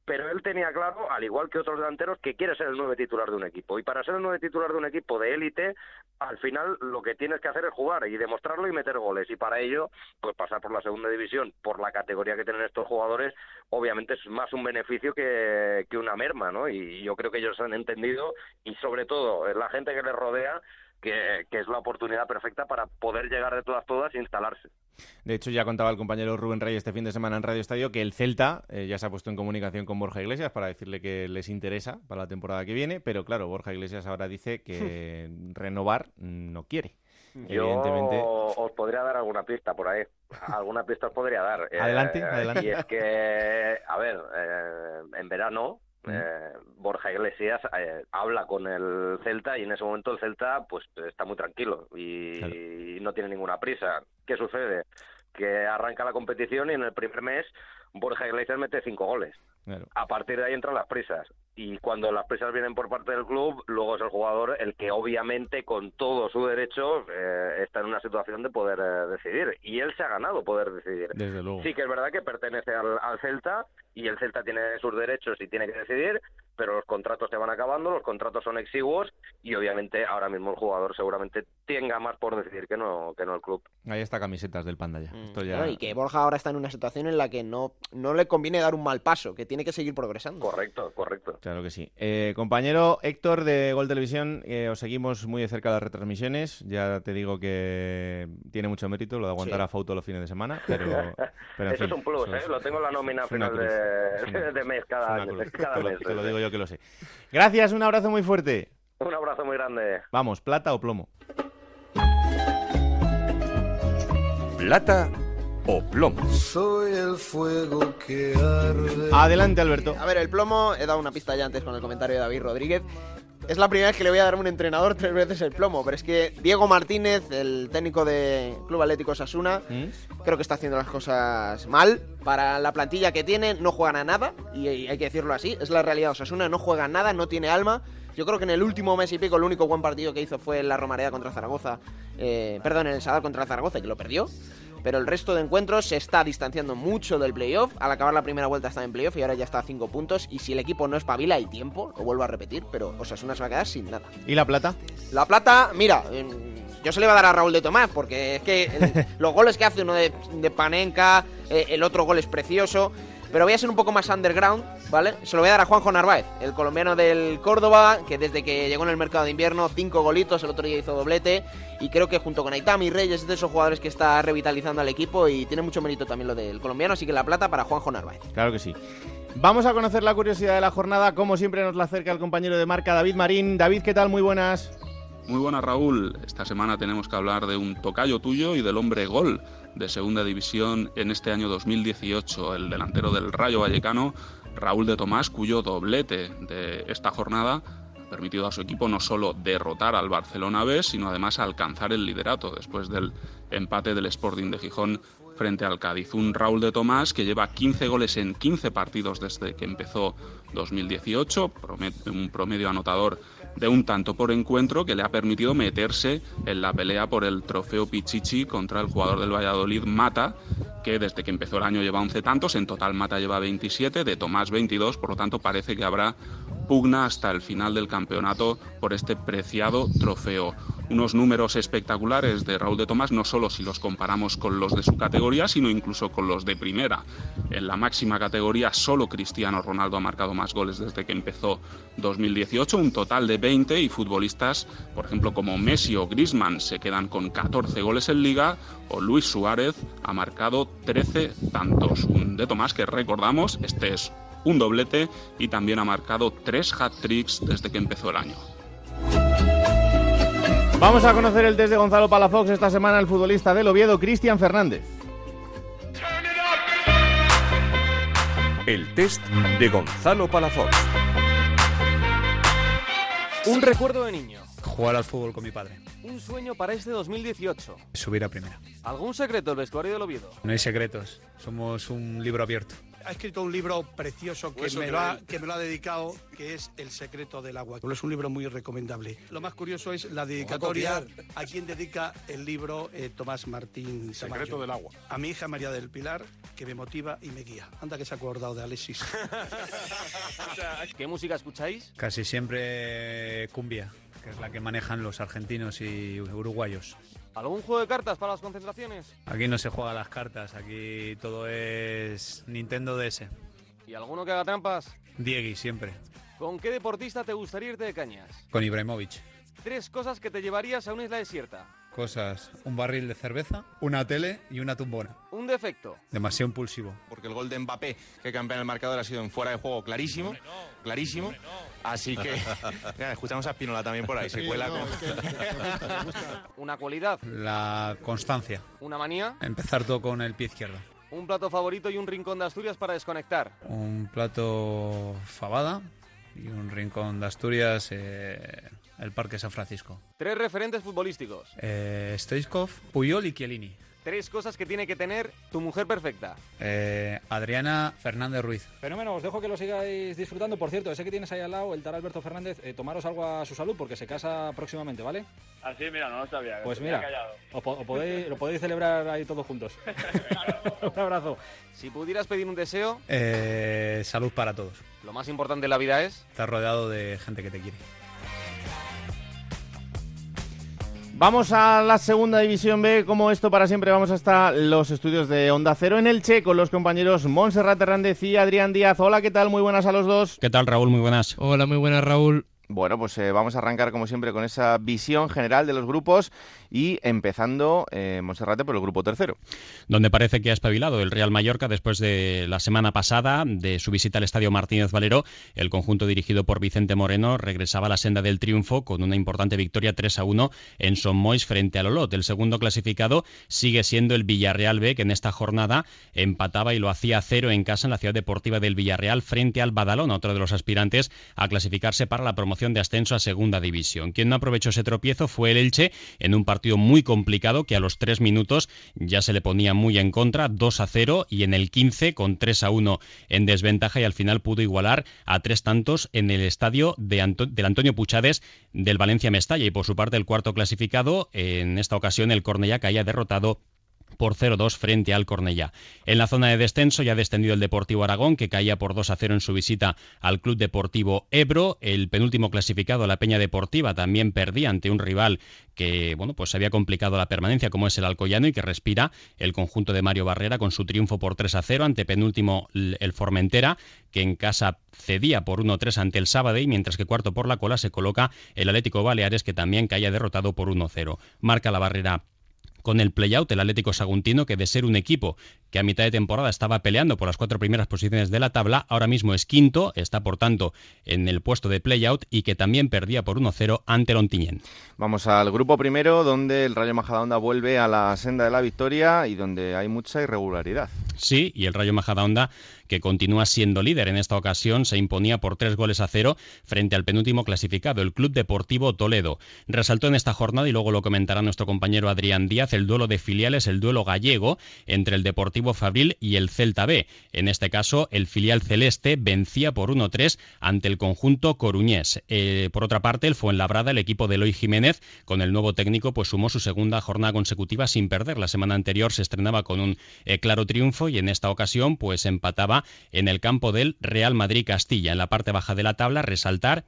pero él tenía claro, al igual que otros delanteros, que quiere ser el nueve titular de un equipo. Y para ser el nueve titular de un equipo de élite, al final lo que tienes que hacer es jugar y demostrarlo y meter goles. Y para ello, pues pasar por la segunda división, por la categoría que tienen estos jugadores, obviamente es más un beneficio que, que una merma, ¿no? Y yo creo que ellos han entendido y sobre todo la gente que les rodea que, es la oportunidad perfecta para poder llegar de todas todas e instalarse. De hecho, ya contaba el compañero Rubén Rey este fin de semana en Radio Estadio que el Celta eh, ya se ha puesto en comunicación con Borja Iglesias para decirle que les interesa para la temporada que viene, pero claro, Borja Iglesias ahora dice que renovar no quiere. Yo os podría dar alguna pista por ahí. Alguna pista os podría dar. adelante, eh, adelante. Y es que, a ver, eh, en verano eh, Borja Iglesias eh, habla con el Celta y en ese momento el Celta pues está muy tranquilo y, no tiene ninguna prisa. ¿Qué sucede? Que arranca la competición y en el primer mes Borja Iglesias mete cinco goles. A partir de ahí entran las prisas. Y cuando las prisas vienen por parte del club, luego es el jugador el que obviamente con todo su derecho eh, está en una situación de poder decidir. Y él se ha ganado poder decidir. Sí que es verdad que pertenece al Celta y el Celta tiene sus derechos y tiene que decidir, pero los contratos se van acabando, los contratos son exiguos y obviamente ahora mismo el jugador seguramente tenga más por decidir que no que no el club. Ahí está camisetas del Panda ya. Mm. y que Borja ahora está en una situación en la que no, no le conviene dar un mal paso, que tiene que seguir progresando. Correcto, correcto. Claro que sí. Eh, compañero Héctor de Gol Televisión, eh, os seguimos muy de cerca las retransmisiones. Ya te digo que tiene mucho mérito lo de aguantar Sí. a Fauto los fines de semana, pero, pero en Eso es un plus, eso ¿eh? Lo tengo en la nómina final cruz. de, Es una- de mes cada año. cruz. Cada Te lo- mes. te lo digo yo que lo sé. Gracias, un abrazo muy fuerte. Un abrazo muy grande. Vamos, plata o plomo. Plata o plomo. Soy el fuego que arde. Adelante, Alberto. A ver, el plomo, he dado una pista ya antes con el comentario de David Rodríguez. Es la primera vez que le voy a dar a un entrenador tres veces el plomo, pero es que Diego Martínez, el técnico de Club Atlético Sasuna, creo que está haciendo las cosas mal. Para la plantilla que tiene, no juegan a nada, y hay que decirlo así, es la realidad. Osasuna no juega a nada, no tiene alma. Yo creo que en el último mes y pico el único buen partido que hizo fue en la Romareda contra Zaragoza, eh, perdón, en el Sadar contra Zaragoza, que lo perdió. Pero el resto de encuentros se está distanciando mucho del playoff. Al acabar la primera vuelta está en playoff y ahora ya está a 5 puntos. Y si el equipo no espabila, hay tiempo, lo vuelvo a repetir, pero Osasuna se va a quedar sin nada. ¿Y la plata? La plata, mira, em, yo se le iba a dar a Raúl de Tomás, porque es que el- los goles que hace uno de, de Panenka, eh, el otro gol es precioso. Pero voy a ser un poco más underground, ¿vale? Se lo voy a dar a Juanjo Narváez, el colombiano del Córdoba, que desde que llegó en el mercado de invierno, cinco golitos, el otro día hizo doblete. Y creo que junto con Aitami Reyes es de esos jugadores que está revitalizando al equipo y tiene mucho mérito también lo del colombiano, así que la plata para Juanjo Narváez. Claro que sí. Vamos a conocer la curiosidad de la jornada. Como siempre nos la acerca el compañero de marca David Marín. David, ¿qué tal? Muy buenas. Muy buenas, Raúl. Esta semana tenemos que hablar de un tocayo tuyo y del hombre gol de Segunda División en este año 2018, el delantero del Rayo Vallecano, Raúl de Tomás, cuyo doblete de esta jornada ha permitido a su equipo no solo derrotar al Barcelona B, sino además alcanzar el liderato después del empate del Sporting de Gijón frente al Cádiz. Un Raúl de Tomás que lleva 15 goles en 15 partidos desde que empezó 2018, promet- un promedio anotador de un tanto por encuentro que le ha permitido meterse en la pelea por el trofeo Pichichi contra el jugador del Valladolid Mata, que desde que empezó el año lleva 11 tantos, en total Mata lleva 27, de Tomás 22, por lo tanto parece que habrá pugna hasta el final del campeonato por este preciado trofeo. Unos números espectaculares de Raúl de Tomás, no solo si los comparamos con los de su categoría, sino incluso con los de primera. En la máxima categoría solo Cristiano Ronaldo ha marcado más goles desde que empezó 2018, un total de 20 y futbolistas, por ejemplo, como Messi o Griezmann se quedan con 14 goles en liga o Luis Suárez ha marcado 13 tantos. Un de Tomás que recordamos, este es un doblete y también ha marcado tres hat-tricks desde que empezó el año. Vamos a conocer el test de Gonzalo Palafox esta semana, el futbolista del Oviedo, Cristian Fernández. El test de Gonzalo Palafox. Un recuerdo de niño. Jugar al fútbol con mi padre. Un sueño para este 2018. Subir a primera. ¿Algún secreto del vestuario del Oviedo? No hay secretos. Somos un libro abierto. Ha escrito un libro precioso que me, lo ha, que me lo ha dedicado, que es El secreto del agua. Es un libro muy recomendable. Lo más curioso es la dedicatoria copiar. a quien dedica el libro eh, Tomás Martín Secreto Tamayo. del agua. A mi hija María del Pilar, que me motiva y me guía. Anda que se ha acordado de Alexis. ¿Qué música escucháis? Casi siempre cumbia, que es la que manejan los argentinos y uruguayos. ¿Algún juego de cartas para las concentraciones? Aquí no se juega las cartas, aquí todo es Nintendo DS. ¿Y alguno que haga trampas? Diegui siempre. ¿Con qué deportista te gustaría irte de cañas? Con Ibrahimovic. Tres cosas que te llevarías a una isla desierta. Cosas, un barril de cerveza, una tele y una tumbona. Un defecto. Demasiado impulsivo. Porque el gol de Mbappé que cambia el marcador ha sido en fuera de juego clarísimo, clarísimo. Así que Mira, escuchamos a Spinola también por ahí, se cuela con... Una cualidad. La constancia. Una manía. Empezar todo con el pie izquierdo. Un plato favorito y un rincón de Asturias para desconectar. Un plato fabada y un rincón de Asturias, eh, el Parque San Francisco. Tres referentes futbolísticos. Eh, Stoichkov, Puyol y Chiellini. Tres cosas que tiene que tener tu mujer perfecta. Eh, Adriana Fernández Ruiz. Fenómeno, os dejo que lo sigáis disfrutando. Por cierto, ese que tienes ahí al lado, el tal Alberto Fernández, eh, tomaros algo a su salud porque se casa próximamente, ¿vale? Así, mira, no lo sabía. Pues mira, callado. os po- os podéis- lo podéis celebrar ahí todos juntos. Un abrazo. Si pudieras pedir un deseo, Eh, salud para todos. lo más importante de la vida es... Estar rodeado de gente que te quiere. Vamos a la segunda división B, como esto para siempre vamos hasta los estudios de Onda Cero en Elche con los compañeros Montserrat Hernández y Adrián Díaz. Hola, ¿qué tal? Muy buenas a los dos. ¿Qué tal, Raúl? Muy buenas. Hola, muy buenas, Raúl. Bueno, pues eh, vamos a arrancar como siempre con esa visión general de los grupos y empezando, eh, Monserrate, por el grupo tercero. Donde parece que ha espabilado el Real Mallorca después de la semana pasada de su visita al Estadio Martínez Valero. El conjunto dirigido por Vicente Moreno regresaba a la senda del triunfo con una importante victoria 3 a 1 en Son Mois frente al Olot. El segundo clasificado sigue siendo el Villarreal B, que en esta jornada empataba y lo hacía cero en casa en la ciudad deportiva del Villarreal frente al Badalona, otro de los aspirantes a clasificarse para la promoción de ascenso a segunda división. Quien no aprovechó ese tropiezo fue el Elche en un partido muy complicado que a los tres minutos ya se le ponía muy en contra, 2 a 0 y en el 15 con 3 a 1 en desventaja y al final pudo igualar a tres tantos en el estadio de del Antonio Puchades del Valencia Mestalla. Y por su parte el cuarto clasificado en esta ocasión el Cornellá caía derrotado por 0-2 frente al Cornellá. En la zona de descenso ya ha descendido el Deportivo Aragón, que caía por 2-0 en su visita al Club Deportivo Ebro. El penúltimo clasificado, la Peña Deportiva, también perdía ante un rival que bueno, pues había complicado la permanencia, como es el Alcoyano, y que respira el conjunto de Mario Barrera con su triunfo por 3-0 ante penúltimo el Formentera, que en casa cedía por 1-3 ante el Sabadell, mientras que cuarto por la cola se coloca el Atlético Baleares, que también caía derrotado por 1-0. Marca la barrera con el playout, el Atlético Saguntino, que de ser un equipo que a mitad de temporada estaba peleando por las cuatro primeras posiciones de la tabla, ahora mismo es quinto, está por tanto en el puesto de playout y que también perdía por 1-0 ante el Ontiñén. Vamos al grupo primero, donde el Rayo Majadahonda vuelve a la senda de la victoria y donde hay mucha irregularidad. Sí, y el Rayo Majadahonda que continúa siendo líder en esta ocasión, se imponía por tres goles a cero frente al penúltimo clasificado, el Club Deportivo Toledo. Resaltó en esta jornada, y luego lo comentará nuestro compañero Adrián Díaz, el duelo de filiales, el duelo gallego entre el Deportivo Fabril y el Celta B. En este caso, el filial celeste vencía por 1-3 ante el conjunto coruñés. Eh, por otra parte, el Fuenlabrada, el equipo de Eloy Jiménez, con el nuevo técnico, pues sumó su segunda jornada consecutiva sin perder. La semana anterior se estrenaba con un eh, claro triunfo y en esta ocasión, pues empataba en el campo del Real Madrid Castilla. En la parte baja de la tabla, resaltar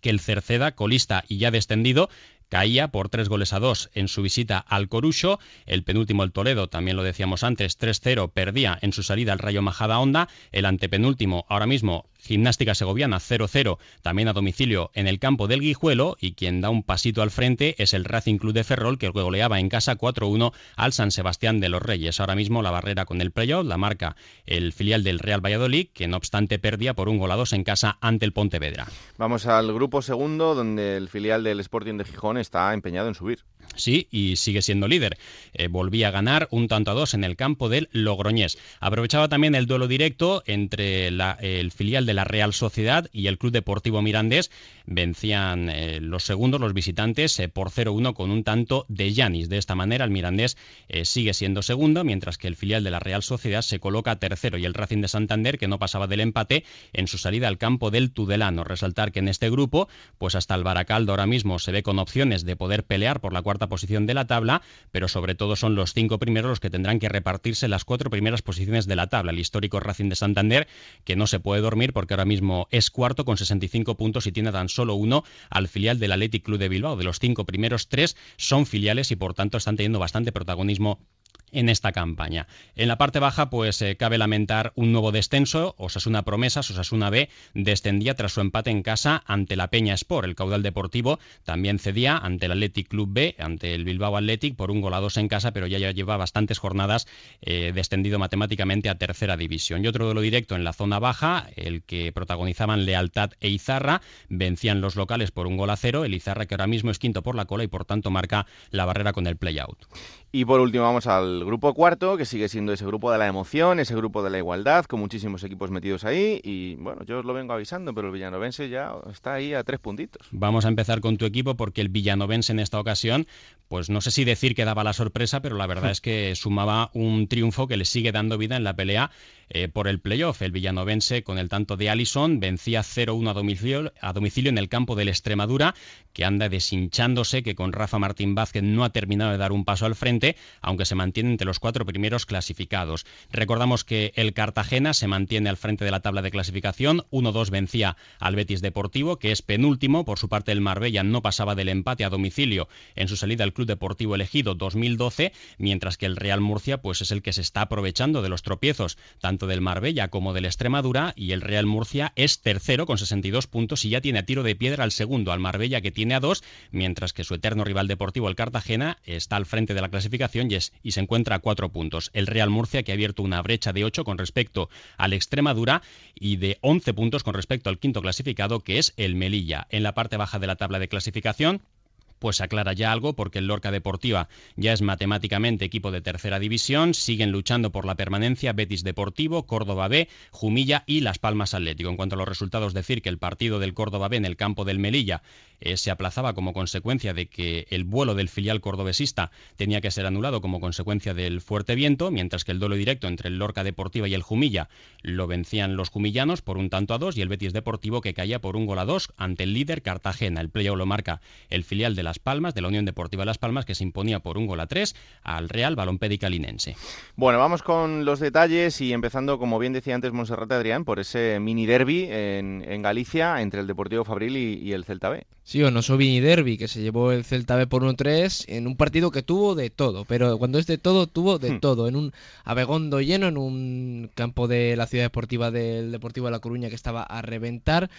que el Cerceda, colista y ya descendido, caía por tres goles a dos en su visita al Corucho. El penúltimo, el Toledo, también lo decíamos antes, 3-0, perdía en su salida al Rayo Majada Honda. El antepenúltimo, ahora mismo, Gimnástica Segoviana 0-0, también a domicilio en el campo del Guijuelo. Y quien da un pasito al frente es el Racing Club de Ferrol, que goleaba en casa 4-1 al San Sebastián de los Reyes. Ahora mismo la barrera con el playoff la marca el filial del Real Valladolid, que no obstante perdía por un gol a dos en casa ante el Pontevedra. Vamos al grupo segundo, donde el filial del Sporting de Gijón está empeñado en subir. Sí, y sigue siendo líder. Eh, volvía a ganar un tanto a dos en el campo del Logroñés. Aprovechaba también el duelo directo entre el filial de la Real Sociedad y el Club Deportivo Mirandés. Vencían eh, los segundos, los visitantes, eh, por 0-1 con un tanto de Yanis. De esta manera, el Mirandés sigue siendo segundo, mientras que el filial de la Real Sociedad se coloca tercero y el Racing de Santander, que no pasaba del empate en su salida al campo del Tudelano. Resaltar que en este grupo, pues hasta el Baracaldo ahora mismo se ve con opciones de poder pelear por la cuarta posición de la tabla, pero sobre todo son los cinco primeros los que tendrán que repartirse las cuatro primeras posiciones de la tabla. El histórico Racing de Santander, que no se puede dormir porque ahora mismo es cuarto con 65 puntos y tiene tan solo uno al filial del Athletic Club de Bilbao. De los cinco primeros, tres son filiales y por tanto están teniendo bastante protagonismo en esta campaña. En la parte baja, pues eh, cabe lamentar un nuevo descenso. Osasuna Promesas, Osasuna B, descendía tras su empate en casa ante la Peña Sport. El caudal deportivo también cedía ante el Athletic Club B, ante el Bilbao Athletic, por un gol a dos en casa, pero ya lleva bastantes jornadas eh, descendido matemáticamente a tercera división. Y otro de lo directo en la zona baja, el que protagonizaban Lealtad e Izarra, vencían los locales por un gol a cero. El Izarra, que ahora mismo es quinto por la cola y por tanto marca la barrera con el play-out. Y por último vamos al grupo cuarto, que sigue siendo ese grupo de la emoción, ese grupo de la igualdad, con muchísimos equipos metidos ahí. Y bueno, yo os lo vengo avisando, pero el Villanovense ya está ahí a tres puntitos. Vamos a empezar con tu equipo porque el Villanovense en esta ocasión, pues no sé si decir que daba la sorpresa, pero la verdad es que sumaba un triunfo que le sigue dando vida en la pelea eh, por el playoff. El villanovense, con el tanto de Allison, vencía 0-1 a domicilio, a domicilio en el campo del Extremadura, que anda deshinchándose, que con Rafa Martín Vázquez no ha terminado de dar un paso al frente, aunque se mantiene entre los cuatro primeros clasificados. Recordamos que el Cartagena se mantiene al frente de la tabla de clasificación. 1-2 vencía al Betis Deportivo, que es penúltimo. Por su parte, el Marbella no pasaba del empate a domicilio en su salida al Club Deportivo Elegido 2012, mientras que el Real Murcia pues es el que se está aprovechando de los tropiezos tanto del Marbella como del Extremadura y el Real Murcia es tercero con 62 puntos y ya tiene a tiro de piedra al segundo, al Marbella que tiene a dos, mientras que su eterno rival deportivo, el Cartagena, está al frente de la clasificación y, es, y se encuentra a cuatro puntos. El Real Murcia que ha abierto una brecha de ocho con respecto al Extremadura y de 11 puntos con respecto al quinto clasificado que es el Melilla. En la parte baja de la tabla de clasificación, pues aclara ya algo porque el Lorca Deportiva ya es matemáticamente equipo de tercera división, siguen luchando por la permanencia Betis Deportivo, Córdoba B, Jumilla y Las Palmas Atlético. En cuanto a los resultados, decir que el partido del Córdoba B en el campo del Melilla eh, se aplazaba como consecuencia de que el vuelo del filial cordobesista tenía que ser anulado como consecuencia del fuerte viento, mientras que el duelo directo entre el Lorca Deportiva y el Jumilla lo vencían los jumillanos por un tanto a dos y el Betis Deportivo que caía por un gol a dos ante el líder Cartagena. El playoff lo marca el filial de Las Palmas, de la Unión Deportiva Las Palmas, que se imponía por un gol a tres al Real Balompédica Linense. Bueno, vamos con los detalles y empezando, como bien decía antes Monserrate Adrián, por ese mini derby en, Galicia entre el Deportivo Fabril y, y el Celta B. Sí, o no Mini Derby, que se llevó el Celta B por 1-3 en un partido que tuvo de todo, pero cuando es de todo, tuvo de Hmm. todo. En un Abegondo lleno, en un campo de la ciudad deportiva del Deportivo de La Coruña que estaba a reventar.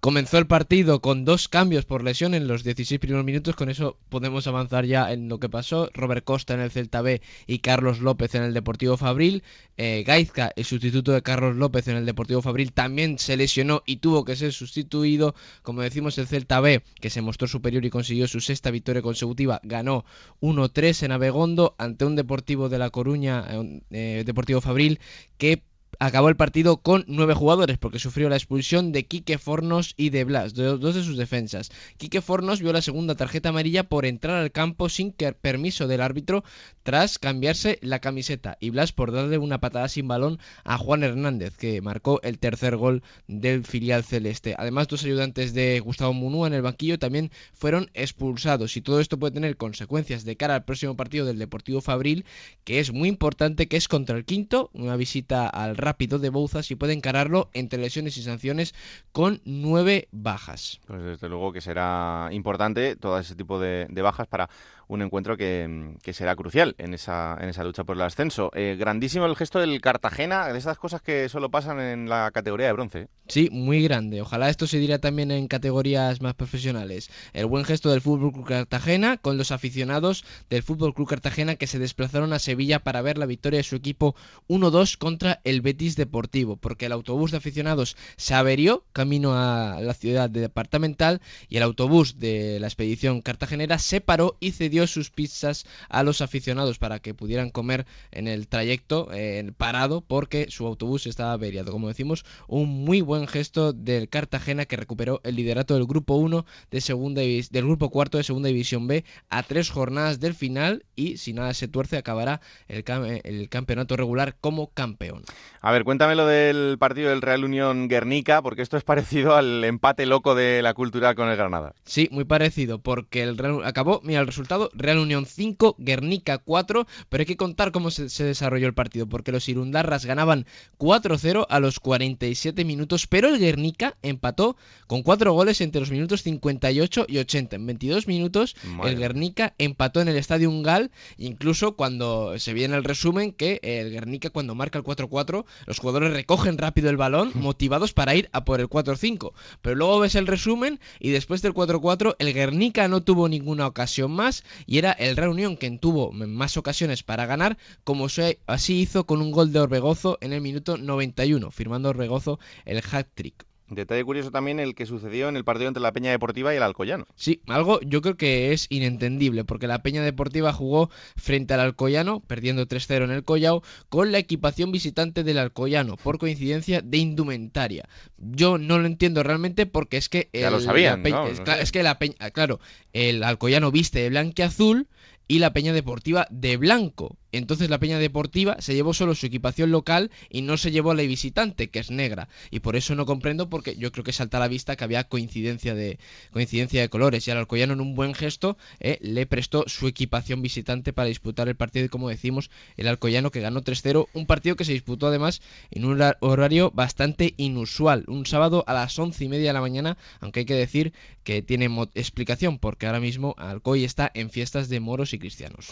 Comenzó el partido con dos cambios por lesión en los 16 primeros minutos. Con eso podemos avanzar ya en lo que pasó. Robert Costa en el Celta B y Carlos López en el Deportivo Fabril. Eh, Gaizka, el sustituto de Carlos López en el Deportivo Fabril, también se lesionó y tuvo que ser sustituido. Como decimos, el Celta B, que se mostró superior y consiguió su sexta victoria consecutiva, ganó 1-3 en Abegondo ante un Deportivo de La Coruña, eh, eh, Deportivo Fabril, que acabó el partido con nueve jugadores porque sufrió la expulsión de Quique Fornos y de Blas, dos de sus defensas. Quique Fornos vio la segunda tarjeta amarilla por entrar al campo sin permiso del árbitro tras cambiarse la camiseta y Blas por darle una patada sin balón a Juan Hernández que marcó el tercer gol del filial celeste. Además, dos ayudantes de Gustavo Munúa en el banquillo también fueron expulsados y todo esto puede tener consecuencias de cara al próximo partido del Deportivo Fabril que es muy importante que es contra el quinto, una visita al rápido de Bouzas y puede encararlo entre lesiones y sanciones con nueve bajas. Pues desde luego que será importante todo ese tipo de, de bajas para un encuentro que, que será crucial en esa, en esa lucha por el ascenso. Eh, grandísimo el gesto del Cartagena, de esas cosas que solo pasan en la categoría de bronce. ¿eh? Sí, muy grande. Ojalá esto se diera también en categorías más profesionales. El buen gesto del Fútbol Club Cartagena con los aficionados del Fútbol Club Cartagena que se desplazaron a Sevilla para ver la victoria de su equipo 1-2 contra el Betis Deportivo, porque el autobús de aficionados se averió camino a la ciudad departamental y el autobús de la expedición cartagenera se paró y cedió sus pizzas a los aficionados para que pudieran comer en el trayecto eh, parado porque su autobús estaba averiado. Como decimos, un muy buen gesto del Cartagena que recuperó el liderato del grupo 1 de segunda del grupo cuarto de segunda división B a tres jornadas del final y si nada se tuerce acabará el, cam- el campeonato regular como campeón. A ver, cuéntame lo del partido del Real Unión Guernica, porque esto es parecido al empate loco de la cultural con el Granada. Sí, muy parecido, porque el Real- acabó, mira el resultado, Real Unión 5, Guernica 4, pero hay que contar cómo se, se desarrolló el partido, porque los Irundarras ganaban 4-0 a los 47 minutos, pero el Guernica empató con 4 goles entre los minutos 58 y 80. En 22 minutos Madre el. Guernica empató en el Estadio Ungal, incluso cuando se viene el resumen que el Guernica cuando marca el 4-4, los jugadores recogen rápido el balón, motivados para ir a por el 4-5. Pero luego ves el resumen y después del 4-4 el Guernica no tuvo ninguna ocasión más y era el Real Unión quien tuvo más ocasiones para ganar, como así hizo con un gol de Orbegozo en el minuto 91, firmando Orbegozo el hat-trick. Detalle curioso también el que sucedió en el partido entre la Peña Deportiva y el Alcoyano. Sí, algo yo creo que es inentendible, porque la Peña Deportiva jugó frente al Alcoyano, perdiendo 3-0 en el Collao, con la equipación visitante del Alcoyano, por coincidencia de indumentaria. Yo no lo entiendo realmente porque es que... Ya lo el- sabían, la Peña- ¿no? es, No cla- sé. es que la Peña, claro, el Alcoyano viste de blanco y azul y la Peña Deportiva de blanco. Entonces la Peña Deportiva se llevó solo su equipación local y no se llevó a la visitante, que es negra. Y por eso no comprendo, porque yo creo que salta a la vista que había coincidencia de, coincidencia de colores. Y al Alcoyano, en un buen gesto, eh, le prestó su equipación visitante para disputar el partido. Y como decimos, el Alcoyano que ganó 3-0. Un partido que se disputó además en un horario bastante inusual. Un sábado a las once y media de la mañana, aunque hay que decir que tiene explicación, porque ahora mismo Alcoy está en fiestas de moros y cristianos.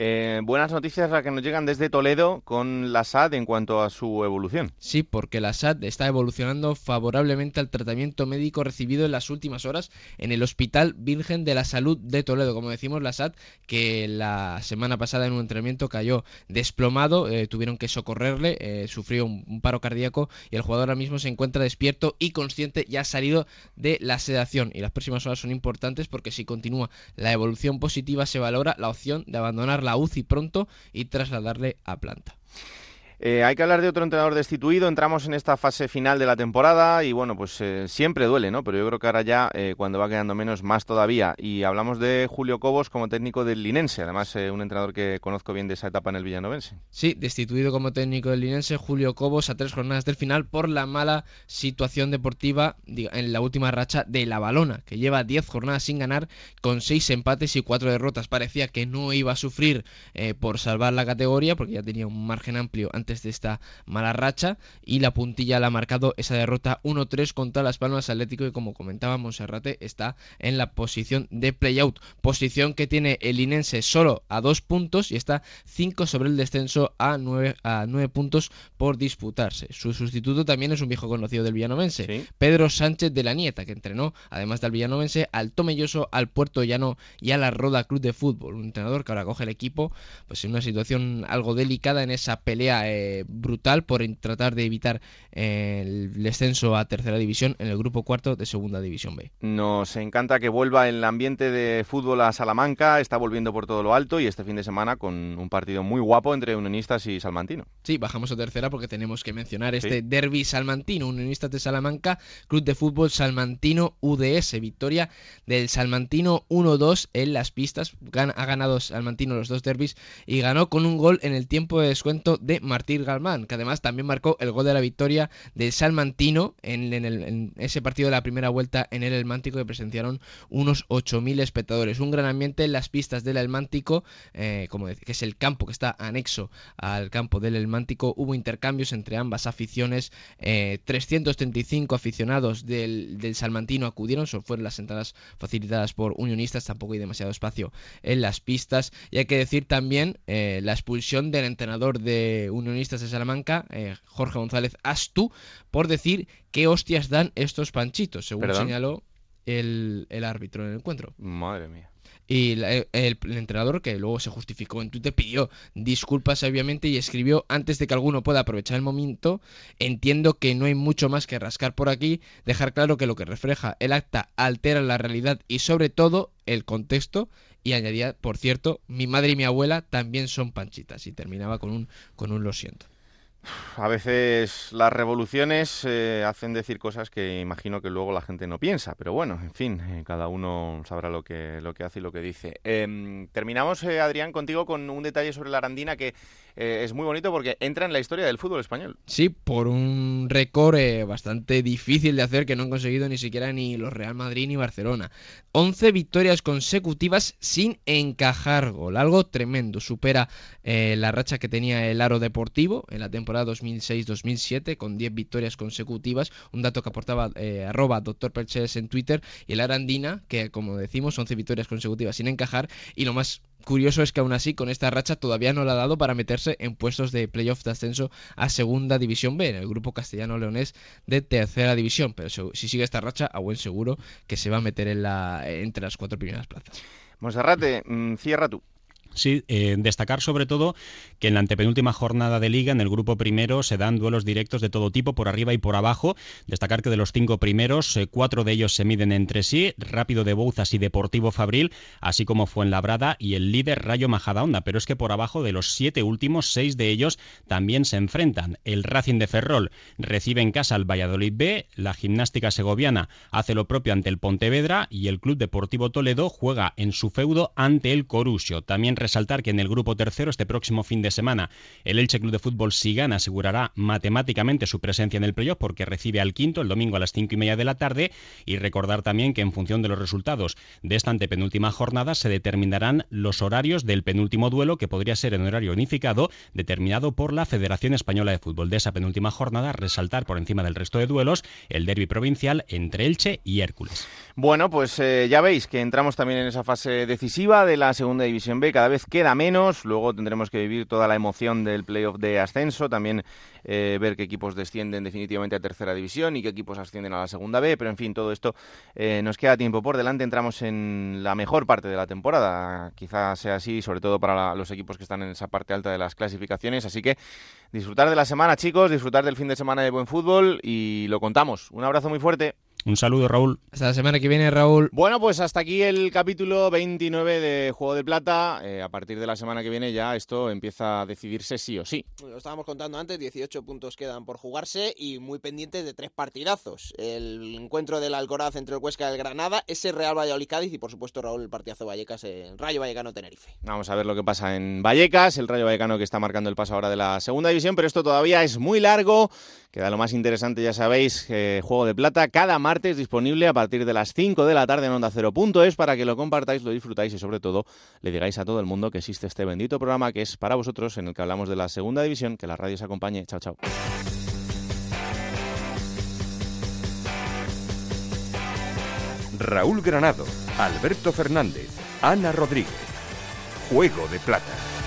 Eh, buenas noticias las que nos llegan desde Toledo con la SAD en cuanto a su evolución. Sí, porque la SAD está evolucionando favorablemente al tratamiento médico recibido en las últimas horas en el Hospital Virgen de la Salud de Toledo. Como decimos, la SAD que la semana pasada en un entrenamiento cayó desplomado, eh, tuvieron que socorrerle, eh, sufrió un, paro cardíaco y el jugador ahora mismo se encuentra despierto y consciente y ha salido de la sedación. Y las próximas horas son importantes porque si continúa la evolución positiva se valora la opción de abandonar la UCI pronto y trasladarle a planta. Eh, hay que hablar de otro entrenador destituido. Entramos en esta fase final de la temporada y bueno, pues eh, siempre duele, ¿no? Pero yo creo que ahora ya, eh, cuando va quedando menos, más todavía. Y hablamos de Julio Cobos como técnico del Linense, además un entrenador que conozco bien de esa etapa en el Villanovense. Sí, destituido como técnico del Linense, Julio Cobos a tres jornadas del final por la mala situación deportiva en la última racha de la Balona, que lleva diez jornadas sin ganar con seis empates y cuatro derrotas. Parecía que no iba a sufrir por salvar la categoría porque ya tenía un margen amplio de esta mala racha y la puntilla la ha marcado esa derrota 1-3 contra Las Palmas Atlético y como comentaba Monserrate está en la posición de playout, posición que tiene el Inense solo a dos puntos y está 5 sobre el descenso a 9, a 9 puntos por disputarse. Su sustituto también es un viejo conocido del villanovense, Pedro Sánchez de la Nieta, que entrenó además del villanovense al Tomelloso, al Puerto Llano y a la Roda Club de Fútbol, un entrenador que ahora coge el equipo pues en una situación algo delicada en esa pelea eh, brutal por tratar de evitar eh, el descenso a tercera división en el grupo cuarto de segunda división B. Nos encanta que vuelva el ambiente de fútbol a Salamanca, está volviendo por todo lo alto y este fin de semana con un partido muy guapo entre Unionistas y Salmantino. Sí, bajamos a tercera porque tenemos que mencionar este derby salmantino, Unionistas de Salamanca, Club de Fútbol Salmantino UDS, victoria del Salmantino 1-2 en las pistas, ha ganado Salmantino los dos derbis y ganó con un gol en el tiempo de descuento de Martín Galmán, que además también marcó el gol de la victoria del Salmantino en, ese partido de la primera vuelta en el Elmántico que presenciaron unos 8.000 espectadores. Un gran ambiente en las pistas del Elmántico, eh, como que es el campo que está anexo al campo del Elmántico. Hubo intercambios entre ambas aficiones. 335 eh, aficionados del, del Salmantino acudieron, son fueron las entradas facilitadas por unionistas, tampoco hay demasiado espacio en las pistas. Y hay que decir también eh, la expulsión del entrenador de unionistas de Salamanca, eh, Jorge González Astu, por decir qué hostias dan estos panchitos, según señaló el, árbitro en el encuentro. Madre mía. Y el, entrenador, que luego se justificó en Twitter, pidió disculpas obviamente y escribió, antes de que alguno pueda aprovechar el momento, entiendo que no hay mucho más que rascar por aquí, dejar claro que lo que refleja el acta altera la realidad y sobre todo el contexto y añadía, por cierto, mi madre y mi abuela también son panchitas y terminaba con un, con un lo siento. A veces las revoluciones eh, hacen decir cosas que imagino que luego la gente no piensa, pero bueno, en fin, eh, cada uno sabrá lo que, lo que hace y lo que dice. Em, terminamos, eh, Adrián, contigo con un detalle sobre la Arandina que es muy bonito porque entra en la historia del fútbol español. Sí, por un récord bastante difícil de hacer que no han conseguido ni siquiera ni los Real Madrid ni Barcelona. 11 victorias consecutivas sin encajar gol, algo tremendo. Supera la racha que tenía el Aro Deportivo en la temporada temporada 2006-2007 con 10 victorias consecutivas, un dato que aportaba eh, arroba doctor Perches en Twitter, y el Arandina, que como decimos, 11 victorias consecutivas sin encajar, y lo más curioso es que aún así con esta racha todavía no la ha dado para meterse en puestos de playoff de ascenso a segunda división B, en el grupo castellano-leonés de tercera división, pero si sigue esta racha, a buen seguro que se va a meter en la, entre las cuatro primeras plazas. Monserrate, mm, cierra tú. Sí, eh, destacar sobre todo que en la antepenúltima jornada de liga, en el grupo primero, se dan duelos directos de todo tipo, por arriba y por abajo. Destacar que de los cinco primeros, eh, cuatro de ellos se miden entre sí, Rápido de Bouzas y Deportivo Fabril, así como Fuenlabrada y el líder Rayo Majadahonda. Pero es que por abajo de los siete últimos, seis de ellos también se enfrentan. El Racing de Ferrol recibe en casa al Valladolid B, la Gimnástica Segoviana hace lo propio ante el Pontevedra y el Club Deportivo Toledo juega en su feudo ante el Corusio. También resaltar que en el grupo tercero, este próximo fin de semana, el Elche Club de Fútbol, si gana, asegurará matemáticamente su presencia en el playoff porque recibe al quinto el domingo a las cinco y media de la tarde. Y recordar también que en función de los resultados de esta antepenúltima jornada se determinarán los horarios del penúltimo duelo que podría ser en horario unificado determinado por la Federación Española de Fútbol. De esa penúltima jornada, resaltar por encima del resto de duelos el derby provincial entre Elche y Hércules. Bueno, pues eh, ya veis que entramos también en esa fase decisiva de la segunda división B. Cada vez queda menos. Luego tendremos que vivir toda la emoción del playoff de ascenso. También eh, ver qué equipos descienden definitivamente a tercera división y qué equipos ascienden a la segunda B. Pero en fin, todo esto eh, nos queda tiempo por delante. Entramos en la mejor parte de la temporada. Quizás sea así, sobre todo para los equipos que están en esa parte alta de las clasificaciones. Así que disfrutar de la semana, chicos, disfrutar del fin de semana de buen fútbol y lo contamos. Un abrazo muy fuerte. Un saludo, Raúl. Hasta la semana que viene, Raúl. Bueno, pues hasta aquí el capítulo 29 de Juego de Plata. Eh, a partir de la semana que viene ya esto empieza a decidirse sí o sí. Lo estábamos contando antes, 18 puntos quedan por jugarse y muy pendientes de tres partidazos. El encuentro del Alcoraz entre el Huesca y el Granada, ese Real Valladolid-Cádiz y por supuesto, Raúl, el partidazo Vallecas, el Rayo Vallecano-Tenerife. Vamos a ver lo que pasa en Vallecas, el Rayo Vallecano que está marcando el paso ahora de la segunda división, pero esto todavía es muy largo. Queda lo más interesante, ya sabéis, eh, Juego de Plata, cada martes disponible a partir de las 5 de la tarde en Onda es para que lo compartáis, lo disfrutáis y sobre todo le digáis a todo el mundo que existe este bendito programa que es para vosotros, en el que hablamos de la segunda división, que la radio os acompañe. Chao, chao. Raúl Granado, Alberto Fernández, Ana Rodríguez. Juego de Plata.